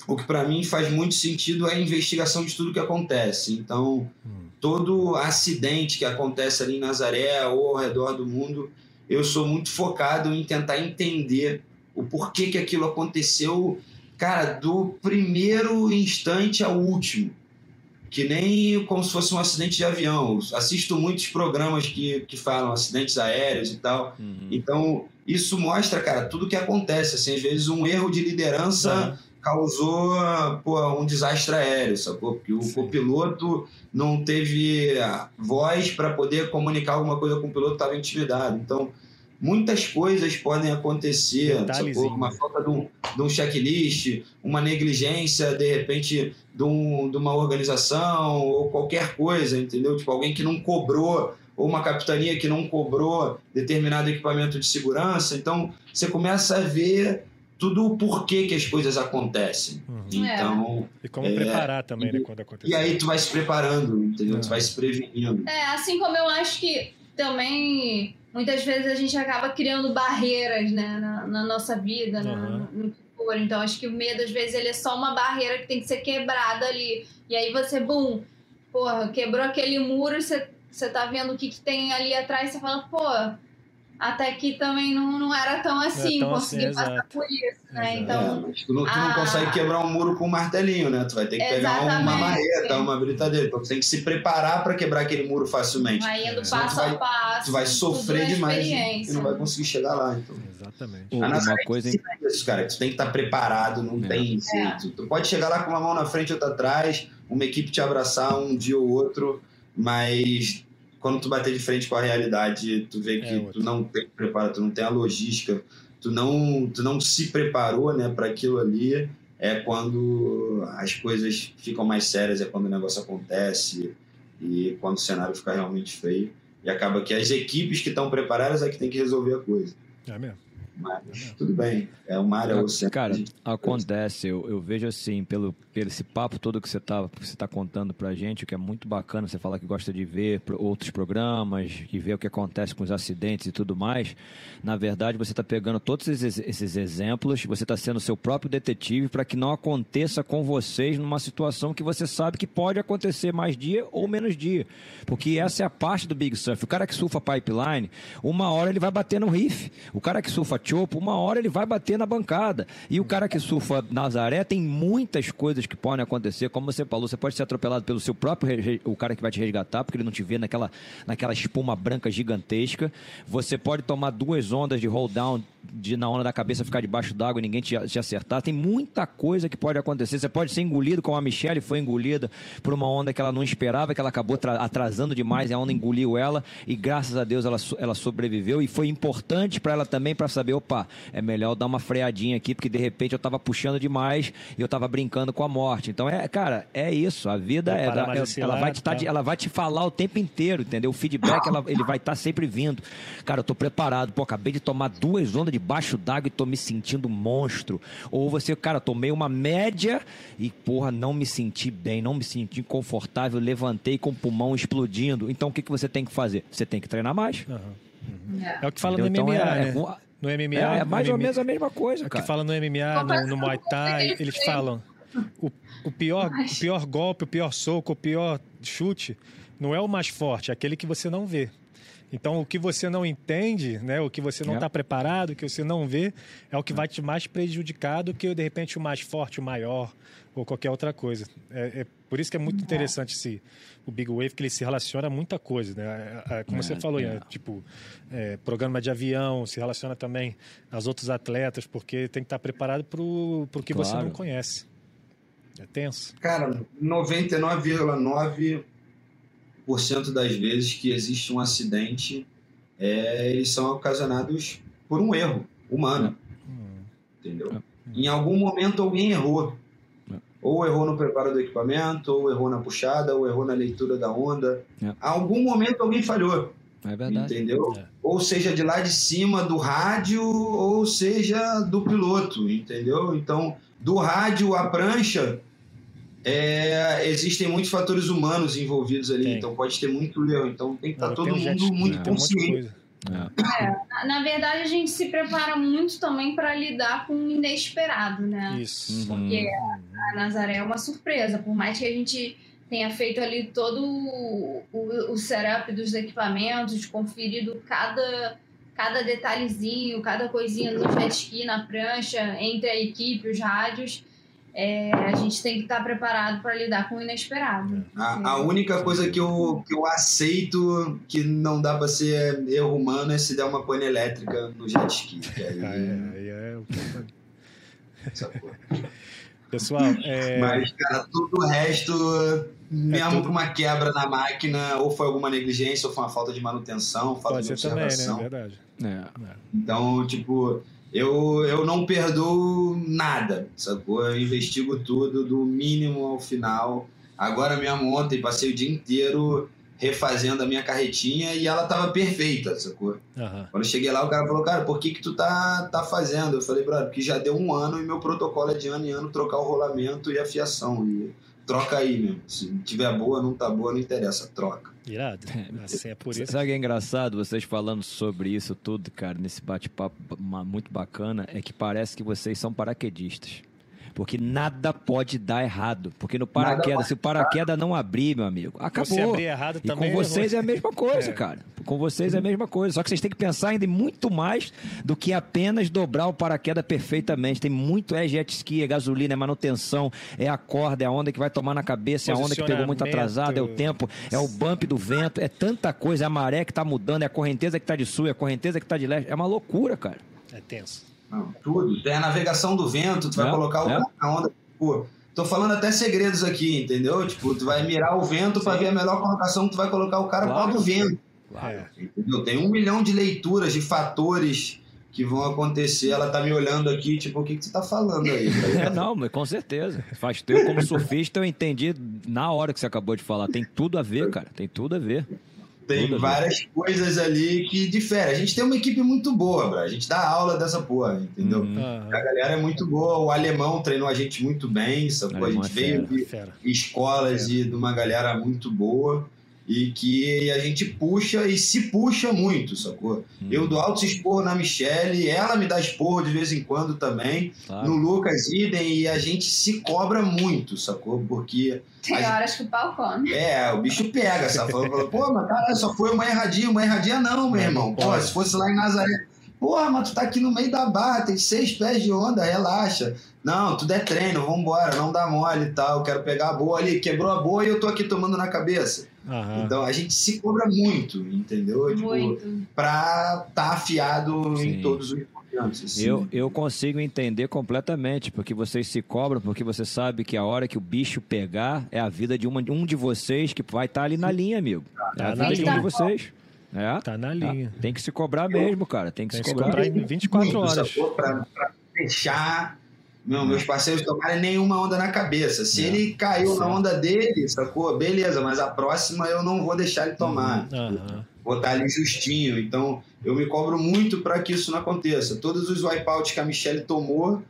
o que para mim faz muito sentido é a investigação de tudo que acontece. Então, todo acidente que acontece ali em Nazaré ou ao redor do mundo, eu sou muito focado em tentar entender o porquê que aquilo aconteceu, cara, do primeiro instante ao último que nem como se fosse um acidente de avião. Assisto muitos programas que, que falam acidentes aéreos e tal. Uhum. Então, isso mostra, cara, tudo que acontece. Assim, às vezes, um erro de liderança uhum. Causou pô, um desastre aéreo, sacou? Porque o Sim. copiloto não teve voz para poder comunicar alguma coisa com o piloto estava intimidado. Então, muitas coisas podem acontecer. Uma falta de um, de um, checklist, uma negligência, de repente, de, um, de uma organização ou qualquer coisa, entendeu? Tipo, alguém que não cobrou ou uma capitania que não cobrou determinado equipamento de segurança. Então, você começa a ver tudo o porquê que as coisas acontecem. Uhum. Então, e como é, preparar também, e, né, quando acontecer. E aí tu vai se preparando, entendeu? Tu vai se prevenindo. É, assim como eu acho que também muitas vezes a gente acaba criando barreiras né, na, na nossa vida, uhum. no futuro. Então acho que o medo, às vezes, ele é só uma barreira que tem que ser quebrada ali. E aí você, bum, porra, quebrou aquele muro, você, você tá vendo o que, que tem ali atrás, você fala, pô até aqui também não, não era tão assim, não é tão assim, passar exato. por isso, né? Então, é, tu, não, tu não consegue quebrar um muro com um martelinho, né? Tu vai ter que pegar uma marreta, uma britadeira. Então tu tem que se preparar para quebrar aquele muro facilmente. Vai indo passo a passo. Tu vai sofrer demais e não vai conseguir chegar lá. Então. Exatamente. Uma coisa isso, cara, tu tem que estar tá preparado, não é. tem jeito. Tu pode chegar lá com uma mão na frente e outra atrás, uma equipe te abraçar um dia ou outro, mas quando tu bater de frente com a realidade, tu vê que é, tu não tem preparo, tu não tem a logística, tu não, tu não se preparou né, para aquilo ali, é quando as coisas ficam mais sérias, é quando o negócio acontece e quando o cenário fica realmente feio. E acaba que as equipes que estão preparadas é que tem que resolver a coisa. É mesmo. Mas tudo bem, é uma área oceânica. Cara, acontece, eu, eu vejo assim, pelo, pelo esse papo todo que você está você tá contando pra gente, o que é muito bacana, você fala que gosta de ver outros programas, de ver o que acontece com os acidentes e tudo mais. Na verdade, você está pegando todos esses, esses exemplos, você está sendo seu próprio detetive para que não aconteça com vocês numa situação que você sabe que pode acontecer mais dia ou menos dia. Porque essa é a parte do Big Surf. O cara que surfa pipeline, uma hora ele vai bater no riff. O cara que surfa chopo, uma hora ele vai bater na bancada. E o cara que surfa Nazaré tem muitas coisas que podem acontecer. Como você falou, você pode ser atropelado pelo seu próprio o cara que vai te resgatar, porque ele não te vê naquela, naquela espuma branca gigantesca. Você pode tomar duas ondas de hold down de na onda da cabeça ficar debaixo d'água e ninguém te, te, acertar. Tem muita coisa que pode acontecer. Você pode ser engolido, como a Michelle foi engolida por uma onda que ela não esperava, que ela acabou atrasando demais e a onda engoliu ela. E graças a Deus ela, ela sobreviveu. E foi importante para ela também para saber: opa, é melhor dar uma freadinha aqui, porque de repente eu estava puxando demais e eu estava brincando com a morte. Então, é, cara, é isso. A vida é, da, é ela, vai te tá, ela vai te falar o tempo inteiro, entendeu? O feedback ela, ele vai estar tá sempre vindo. Cara, eu tô preparado. Pô, acabei de tomar duas ondas debaixo d'água e tô me sentindo monstro. Ou você, cara, tomei uma média e, porra, não me senti bem, não me senti confortável, levantei com o pulmão explodindo. Então o que, que você tem que fazer? Você tem que treinar mais. Uhum. Uhum. É. é. o que fala Entendeu? no MMA, então, é, né? É, no MMA. É, é mais ou menos a mesma coisa, cara. É o que fala no MMA, no, no Muay Thai, eles falam. O, o, pior, o pior golpe, o pior soco, o pior chute não é o mais forte, é aquele que você não vê. Então, o que você não entende, né, o que você não está preparado, o que você não vê, é o que vai te mais prejudicar do que, de repente, o mais forte, o maior, ou qualquer outra coisa. É, é por isso que é muito é. interessante esse, o Big Wave, que ele se relaciona a muita coisa. Né? É, é, como é, você falou, é. tipo, programa de avião, se relaciona também aos outros atletas, porque tem que estar preparado para o que claro. você não conhece. É tenso. Cara, 99,9 das vezes que existe um acidente, é, eles são ocasionados por um erro humano. Hum. Entendeu? É. Em algum momento alguém errou. É. Ou errou no preparo do equipamento, ou errou na puxada, ou errou na leitura da onda. É. Algum momento alguém falhou. É verdade. Entendeu? É. Ou seja, de lá de cima do rádio, ou seja, do piloto, entendeu? Então, do rádio à prancha, é, existem muitos fatores humanos envolvidos ali, tem. então pode ter muito erro. Então tem que estar tá todo mundo muito é, consciente. É. É, na verdade, a gente se prepara muito também para lidar com o inesperado, né? Isso. Porque uhum. a Nazaré é uma surpresa, por mais que a gente tenha feito ali todo o, o, o setup dos equipamentos, conferido cada, cada detalhezinho, cada coisinha no jet ski, na prancha, entre a equipe, os rádios é, a gente tem que estar preparado para lidar com o inesperado. A, a, única coisa que eu, que eu aceito que não dá para ser erro humano é se der uma pane elétrica no jet ski. Aí, aí, aí é o que Pessoal, é... Mas, cara, tudo o resto, mesmo é tudo... com uma quebra na máquina, ou foi alguma negligência, ou foi uma falta de manutenção, falta Pode de observação. Também, né? Verdade. É. Então, tipo, eu, eu não perdoo nada, sacou? Eu investigo tudo do mínimo ao final. Agora mesmo ontem passei o dia inteiro refazendo a minha carretinha e ela tava perfeita, sacou? Uhum. Quando eu cheguei lá, o cara falou, cara, por que que tu tá, tá fazendo? Eu falei, brother, porque já deu um ano e meu protocolo é de ano em ano trocar o rolamento e a fiação. E troca aí mesmo. Se tiver boa, não tá boa, não interessa, troca. Irado. Assim é por isso. Sabe o que é engraçado? Vocês falando sobre isso tudo, cara, nesse bate-papo muito bacana, é que parece que vocês são paraquedistas. Porque nada pode dar errado. Porque no paraquedas, se o paraquedas não abrir, meu amigo, acabou. Se abrir errado e também. com vocês é a mesma coisa, é. cara. Com vocês é a mesma coisa. Só que vocês têm que pensar ainda em muito mais do que apenas dobrar o paraquedas perfeitamente. Tem muito é jet ski, é gasolina, é manutenção, é a corda, é a onda que vai tomar na cabeça, é a onda que pegou muito atrasada, é o tempo, é o bump do vento, é tanta coisa, é a maré que tá mudando, é a correnteza que tá de sul, é a correnteza que tá de leste. É uma loucura, cara. É tenso. Não, tudo. Tem a navegação do vento, tu vai é, colocar o é. na onda. Pô, tô falando até segredos aqui, entendeu? Tipo, tu vai mirar o vento para ver a melhor colocação que tu vai colocar o cara claro. do vento. Claro. Entendeu? Tem um milhão de leituras, de fatores que vão acontecer. Ela tá me olhando aqui, tipo, o que, que você tá falando aí? <laughs> É, não, mas com certeza. Faz teu como surfista, eu entendi na hora que você acabou de falar. Tem tudo a ver, cara. Tem tudo a ver. Tem Tudo várias bem. coisas ali que diferem. A gente tem uma equipe muito boa, bro. A gente dá aula dessa porra, entendeu? Uhum. A galera é muito boa. O alemão treinou a gente muito bem, sacou? A gente é veio de escolas fera. e de uma galera muito boa e que a gente puxa e se puxa muito, sacou? Hum. Eu dou alto esporro na Michelle, ela me dá esporro de vez em quando também, claro. no Lucas Idem, e a gente se cobra muito, sacou? Porque. Tem horas que o pau come. É, o bicho pega, sabe? Fala, Pô, mas cara, só foi uma erradinha, uma erradinha não, meu irmão. Pô, se fosse lá em Nazaré. Porra, mas tu tá aqui no meio da barra, tem seis pés de onda, relaxa. Não, tudo é treino, vambora, não dá mole e tal. Quero pegar a boa ali, quebrou a boa e eu tô aqui tomando na cabeça. Uhum. Então a gente se cobra muito, entendeu? Tipo, muito. pra estar tá afiado Sim. em todos os. Assim. Eu, eu consigo entender completamente, porque vocês se cobram, porque você sabe que a hora que o bicho pegar é a vida de uma, um de vocês que vai estar tá ali na linha, amigo. É a vida de um de vocês. É? Tá na linha. É. Tem que se cobrar mesmo, cara. Tem que Tem se cobrar. cobrar em 24 horas. Pra, pra fechar não, meus parceiros tomarem nenhuma onda na cabeça. Se ele caiu na onda dele, sacou? Beleza, mas a próxima eu não vou deixar ele tomar. Uhum. Vou estar ali justinho. Então, eu me cobro muito para que isso não aconteça. Todos os wipeouts que a Michelle tomou,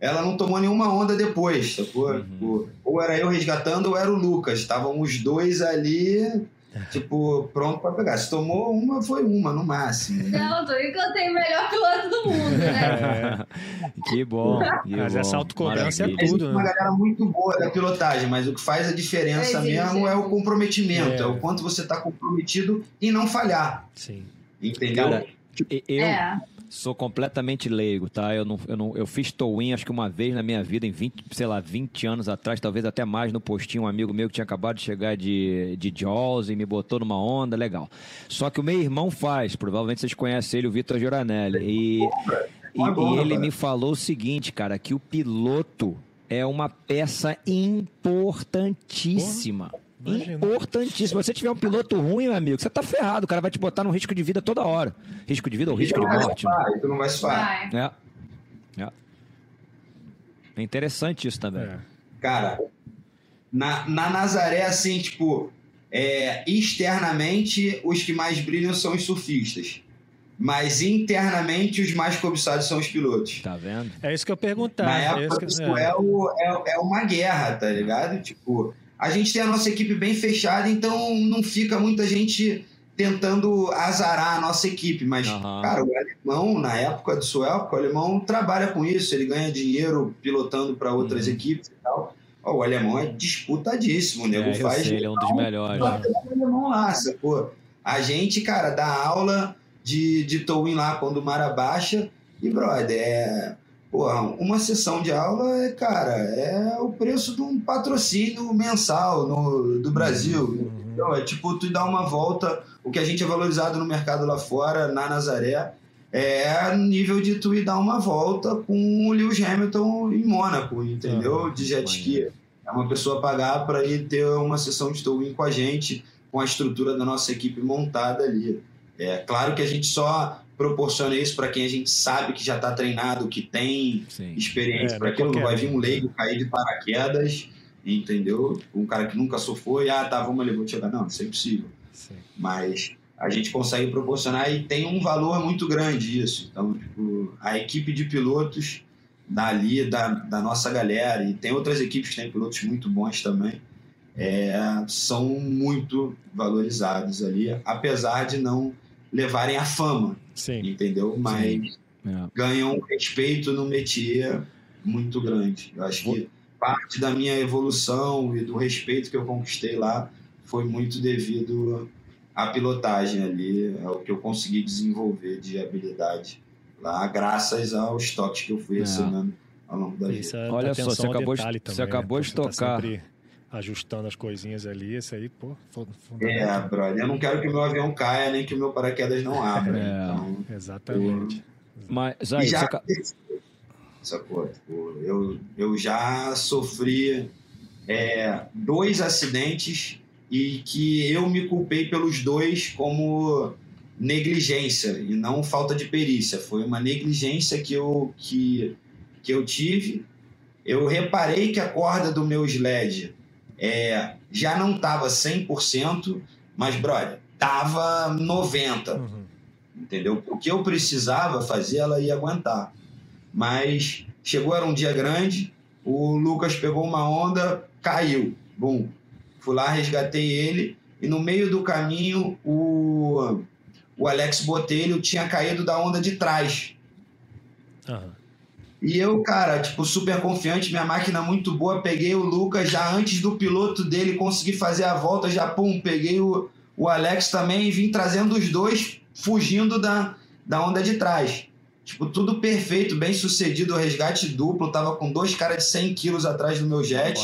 ela não tomou nenhuma onda depois, sacou? Uhum. Ou era eu resgatando ou era o Lucas. Estavam os dois ali <laughs> Tipo, pronto pra pegar. Se tomou uma, foi uma, no máximo. Não, tô que eu tenho o melhor piloto do mundo, né? É. <laughs> Que bom. Que mas bom. essa autocobrança é tudo. Né? uma galera muito boa da pilotagem, mas o que faz a diferença Existe. mesmo é o comprometimento. É. é. o quanto você tá comprometido em não falhar. Sim. Entendeu? Cara, eu, é sou completamente leigo, tá? Eu não, eu não, eu fiz towin acho que uma vez na minha vida, em 20, sei lá, 20 anos atrás, talvez até mais, no postinho, um amigo meu que tinha acabado de chegar de, de Jaws e me botou numa onda, legal. Só que o meu irmão faz, provavelmente vocês conhecem ele, o Vitor Giranelli, e, e, e ele me falou o seguinte, cara, que o piloto é uma peça importantíssima. Imagina. Importantíssimo. Se você tiver um piloto ruim, meu amigo, você tá ferrado. O cara vai te botar num risco de vida toda hora. Risco de vida ou risco de morte. Vai, tu não vai se É. é. É interessante isso também. É. Cara, na, na Nazaré, assim, tipo, é, externamente, os que mais brilham são os surfistas. Mas internamente, os mais cobiçados são os pilotos. Tá vendo? É isso que eu perguntar. Na é época, isso, é. É, o, é, é uma guerra, tá ligado? Tipo, a gente tem a nossa equipe bem fechada, então não fica muita gente tentando azarar a nossa equipe. Mas, uhum. cara, o alemão, na época do Suelco, o alemão trabalha com isso, ele ganha dinheiro pilotando para outras uhum. equipes e tal. o alemão é disputadíssimo, o nego é, faz. Sei, ele é um dos melhores. Né? O alemão lá, pô. A gente, cara, dá aula de, de towing lá quando o mar abaixa. E, brother, é Porra, uma sessão de aula é, cara, é o preço de um patrocínio mensal no, do Brasil. Uhum. Então, é tipo, tu dá uma volta, o que a gente é valorizado no mercado lá fora, na Nazaré, é nível de tu ir dar uma volta com o Lewis Hamilton em Mônaco, entendeu? Ah, de jet ski. É uma pessoa pagar para ir ter uma sessão de towing com a gente, com a estrutura da nossa equipe montada ali. É claro que a gente só proporciona isso para quem a gente sabe que já está treinado, que tem Sim. experiência é, para aquilo. Não vai vir um leigo cair de paraquedas, entendeu? Um cara que nunca surfou e, ah, tá, vamos ali, vou te. Não, isso é impossível. Sim. Mas a gente consegue proporcionar e tem um valor muito grande isso. Então, tipo, a equipe de pilotos dali, da, da nossa galera, e tem outras equipes que têm pilotos muito bons também, é, são muito valorizados ali, apesar de não levarem a fama, Sim. entendeu? Mas Sim. É. ganham um respeito no métier muito grande. Eu acho que parte da minha evolução e do respeito que eu conquistei lá foi muito devido a pilotagem ali, é o que eu consegui desenvolver de habilidade lá, graças aos toques que eu fui é. recebendo ao longo da vida. É Olha só, você acabou, de, também, você acabou né? de tocar. Tá ajustando as coisinhas ali, isso aí, pô, É, brother, eu não quero que o meu avião caia, nem que o meu paraquedas não abra. É, então, exatamente. Eu... Mas, aí, já, você... Sacou? Eu, eu já sofri é, dois acidentes e que eu me culpei pelos dois como negligência e não falta de perícia. Foi uma negligência que eu, que, que eu tive. Eu reparei que a corda do meu sled é, já não estava 100%, mas, brother, estava 90%. Uhum. Entendeu? O que eu precisava fazer, ela ia aguentar. Mas chegou, era um dia grande, o Lucas pegou uma onda, caiu. Bum, Fui lá, resgatei ele e no meio do caminho o, o Alex Botelho tinha caído da onda de trás. Uhum. E eu, cara, tipo, super confiante, minha máquina muito boa, peguei o Lucas já antes do piloto dele conseguir fazer a volta, já pum, peguei o, o Alex também e vim trazendo os dois fugindo da, da onda de trás. Tipo, tudo perfeito, bem sucedido, o resgate duplo, tava com dois caras de 100 quilos atrás do meu jet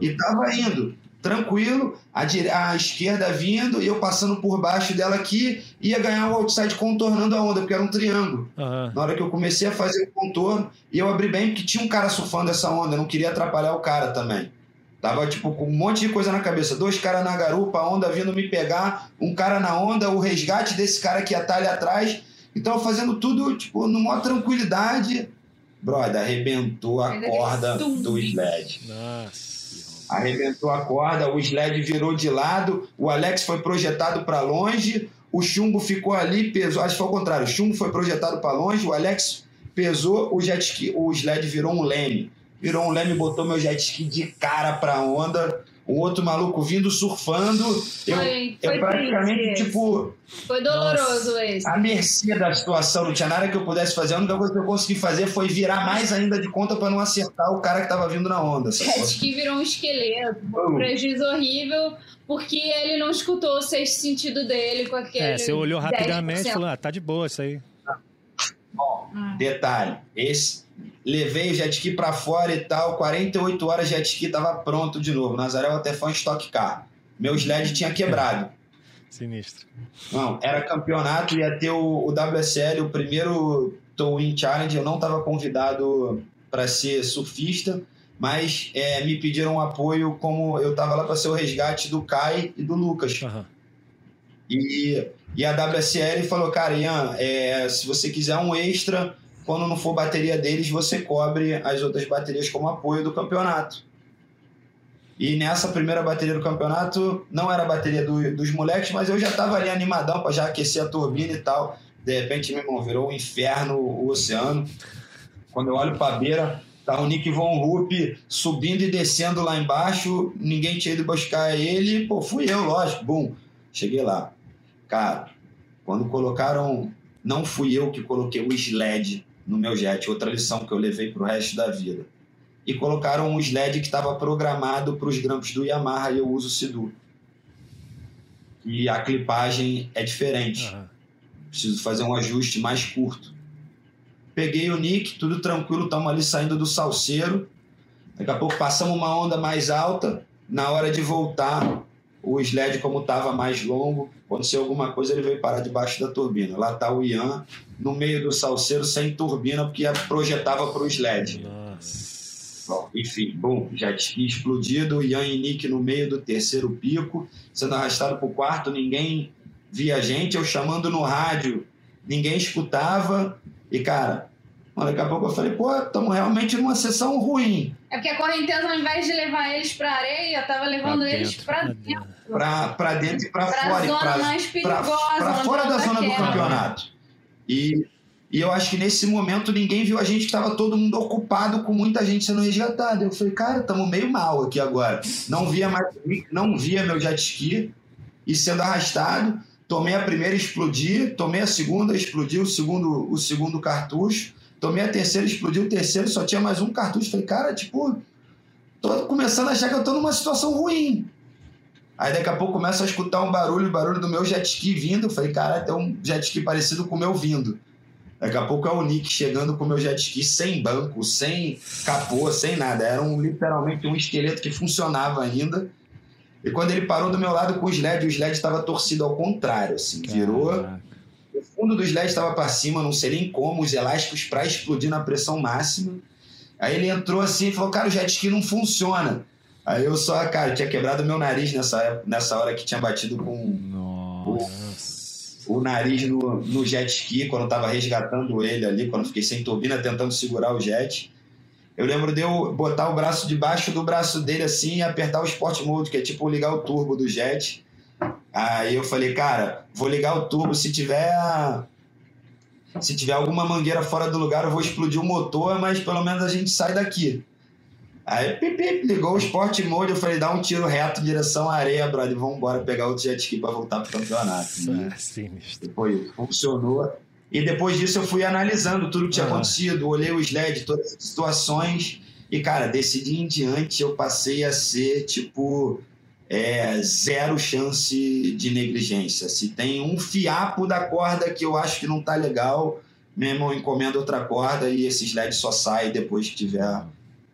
e tava indo tranquilo, a, a, esquerda vindo e eu passando por baixo dela aqui, ia ganhar o outside contornando a onda, porque era um triângulo. Uhum. Na hora que eu comecei a fazer o contorno, e eu abri bem, porque tinha um cara surfando essa onda, eu não queria atrapalhar o cara também. Tava, tipo, com um monte de coisa na cabeça. Dois caras na garupa, a onda vindo me pegar, um cara na onda, o resgate desse cara que ia estar ali atrás. Então, fazendo tudo, tipo, numa tranquilidade. Brother, arrebentou a corda do sled. Nossa arrebentou a corda, o sled virou de lado, o Alex foi projetado para longe, o chumbo ficou ali, pesou, acho que foi o contrário, o chumbo foi projetado para longe, o Alex pesou, o jet ski, o sled virou um leme. Virou um leme, botou meu jet ski de cara para a onda um outro maluco vindo surfando. Eu, foi, foi eu praticamente, tipo. Foi doloroso esse. A mercê da situação, não tinha nada que eu pudesse fazer. A única coisa que eu consegui fazer foi virar mais ainda de conta para não acertar o cara que tava vindo na onda. Acho que virou um esqueleto. Um prejuízo horrível. Porque ele não escutou o sexto sentido dele com aquele. É, você olhou rapidamente e falou: ah, tá de boa isso aí. Bom, ah. detalhe: esse levei o jet ski para fora e tal, 48 horas jet ski tava pronto de novo. Nazaré até foi um Stock Car. Meu sled tinha quebrado. <laughs> Sinistro. Não, era campeonato, ia ter o, o WSL, o primeiro Towing Challenge. Eu não estava convidado para ser surfista, mas é, me pediram apoio como eu estava lá para ser o resgate do Kai e do Lucas. Uhum. E, e a WSL falou, cara, Ian, é, se você quiser um extra, quando não for bateria deles, você cobre as outras baterias como apoio do campeonato. E nessa primeira bateria do campeonato, não era a bateria do, dos moleques, mas eu já estava ali animadão para já aquecer a turbina e tal. De repente, meu irmão, virou um inferno o oceano. Quando eu olho para a beira, tá o Nick Von Rupp subindo e descendo lá embaixo, ninguém tinha ido buscar ele, pô, fui eu, lógico, bum, cheguei lá. Cara, quando colocaram, não fui eu que coloquei o sled no meu jet, outra lição que eu levei para o resto da vida. E colocaram um sled que estava programado para os grampos do Yamaha e eu uso o Sidu. E a clipagem é diferente. Uhum. Preciso fazer um ajuste mais curto. Peguei o Nick, tudo tranquilo, estamos ali saindo do salseiro. Daqui a pouco passamos uma onda mais alta. Na hora de voltar, o sled, como estava mais longo, aconteceu alguma coisa, ele veio parar debaixo da turbina. Lá está o Ian, no meio do salseiro, sem turbina, porque projetava para o sled. Nossa. Bom, enfim, bom, ski explodido, Ian e Nick no meio do terceiro pico, sendo arrastado para o quarto, ninguém via a gente, eu chamando no rádio, ninguém escutava, e cara, daqui a pouco eu falei, pô, estamos realmente numa sessão ruim. É porque a correnteza, ao invés de levar eles para areia, tava levando pra eles para dentro. Para dentro e para fora. Zona pra, mais perigosa, para fora da zona do campeonato. E, e eu acho que nesse momento ninguém viu a gente, que estava todo mundo ocupado com muita gente sendo resgatada. Eu falei, cara, estamos meio mal aqui agora. Não via mais, não via meu jet ski e sendo arrastado. Tomei a primeira, explodi. Tomei a segunda, explodiu o segundo, o segundo cartucho Tomei a terceira, explodiu o terceiro, só tinha mais um cartucho. Falei, cara, tipo, tô começando a achar que eu tô numa situação ruim. Aí daqui a pouco começo a escutar um barulho, barulho do meu jet ski vindo. falei, cara, tem um jet ski parecido com o meu vindo. Daqui a pouco é o Nick chegando com o meu jet ski sem banco, sem capô, sem nada. Era um, literalmente um esqueleto que funcionava ainda. E quando ele parou do meu lado com o sled, o sled estava torcido ao contrário, assim, virou. O fundo do sled estava para cima, não sei nem como, os elásticos para explodir na pressão máxima. Aí ele entrou assim e falou: Cara, o jet ski não funciona. Aí eu só, cara, tinha quebrado meu nariz nessa, nessa hora que tinha batido com o, o, nariz no, no jet ski, quando eu tava resgatando ele ali, quando eu fiquei sem turbina tentando segurar o jet. Eu lembro de eu botar o braço debaixo do braço dele assim e apertar o Sport Mode, que é tipo ligar o turbo do jet. Aí eu falei, cara, vou ligar o turbo, se tiver se tiver alguma mangueira fora do lugar, eu vou explodir o motor, mas pelo menos a gente sai daqui. Aí pipi, ligou o Sport Mode, eu falei, dá um tiro reto em direção à areia, brother, vamos embora pegar outro jet ski para voltar pro campeonato. Ah, sinistro. Depois funcionou. E depois disso eu fui analisando tudo que tinha ah. acontecido, olhei o sled, todas as situações, e cara, desse dia em diante eu passei a ser tipo é, zero chance de negligência. Se tem um fiapo da corda que eu acho que não tá legal, meu irmão encomenda outra corda e esse sled só sai depois que tiver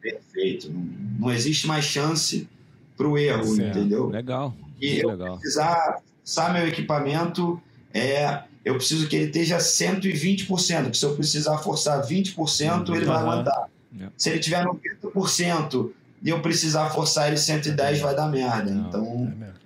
perfeito. Não, não existe mais chance para o erro, certo. entendeu? Legal. E eu legal. precisar usar meu equipamento, é, eu preciso que ele esteja 120%, que se eu precisar forçar 20%, uhum. ele vai aguentar. Yeah. Se ele tiver 90%, e eu precisar forçar ele 110 vai dar merda. Não, então, é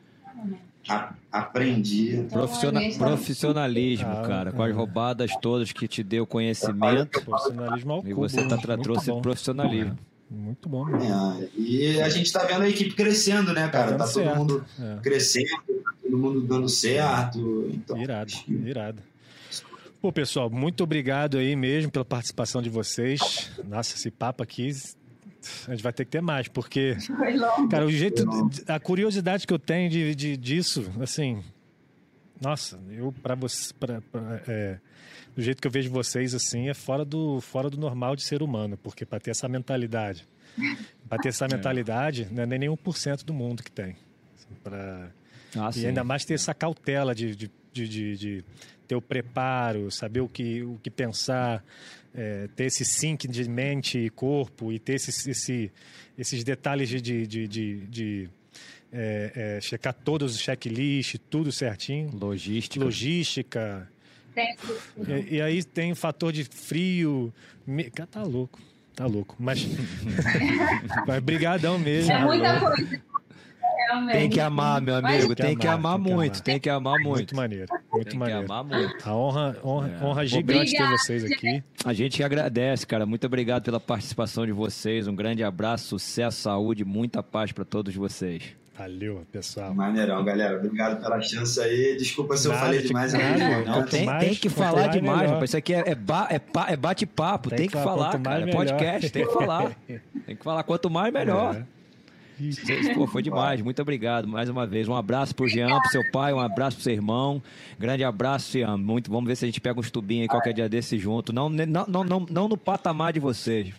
a, aprendi. Então, Profissional, profissionalismo, ah, cara, é. com as roubadas todas que te deu conhecimento. Profissionalismo ao E você tá, trouxe bom. profissionalismo. Muito bom. É, e a gente tá vendo a equipe crescendo, né, cara? Tá, tá todo mundo é. crescendo, tá todo mundo dando certo. Então, irado, que... irado. Pô, pessoal, muito obrigado aí mesmo pela participação de vocês. Nossa, esse papo aqui a gente vai ter que ter mais, porque. <laughs> Cara, o jeito. A curiosidade que eu tenho de, de disso, assim. Nossa, eu, para você. Pra, pra, é, do jeito que eu vejo vocês, assim, é fora do, fora do normal de ser humano, porque para ter essa mentalidade. <laughs> Para ter essa é. mentalidade, não é nem nenhum por cento do mundo que tem. Assim, pra, ah, e sim. ainda mais ter essa cautela de, de, de, de, de ter o preparo, saber o que, o que pensar é, ter esse sync de mente e corpo e ter esse, esse, esses detalhes de, de, de, de, de é, é, checar todos os checklists, tudo certinho. Logística. Logística. E, e, aí tem o fator de frio. Me... Tá louco. Tá louco. Mas. <laughs> <laughs> Mas brigadão mesmo. É muita coisa. Realmente. Tem que amar, meu amigo. Tem que amar, muito. Tem que amar muito. Muito maneiro. Muito tem maneiro. que amar muito. A honra, honra, é. honra gigante ter vocês aqui. A gente que agradece, cara. Muito obrigado pela participação de vocês. Um grande abraço, sucesso, saúde, muita paz para todos vocês. Valeu, pessoal. Maneirão, galera. Obrigado pela chance aí. Desculpa se eu falei demais. Nada, não, tem, mais, tem que falar demais, rapaz. Isso aqui é, é, ba, é, é bate-papo. Tem, tem, que falar, cara. É podcast, tem que falar. <laughs> tem que falar. Quanto mais, melhor. É. Pô, foi demais. Muito obrigado mais uma vez. Um abraço pro Jean, pro seu pai, um abraço pro seu irmão. Grande abraço, Jean. Muito, vamos ver se a gente pega uns tubinhos aí qualquer dia desse junto. Não, não, não, não, não no patamar de vocês.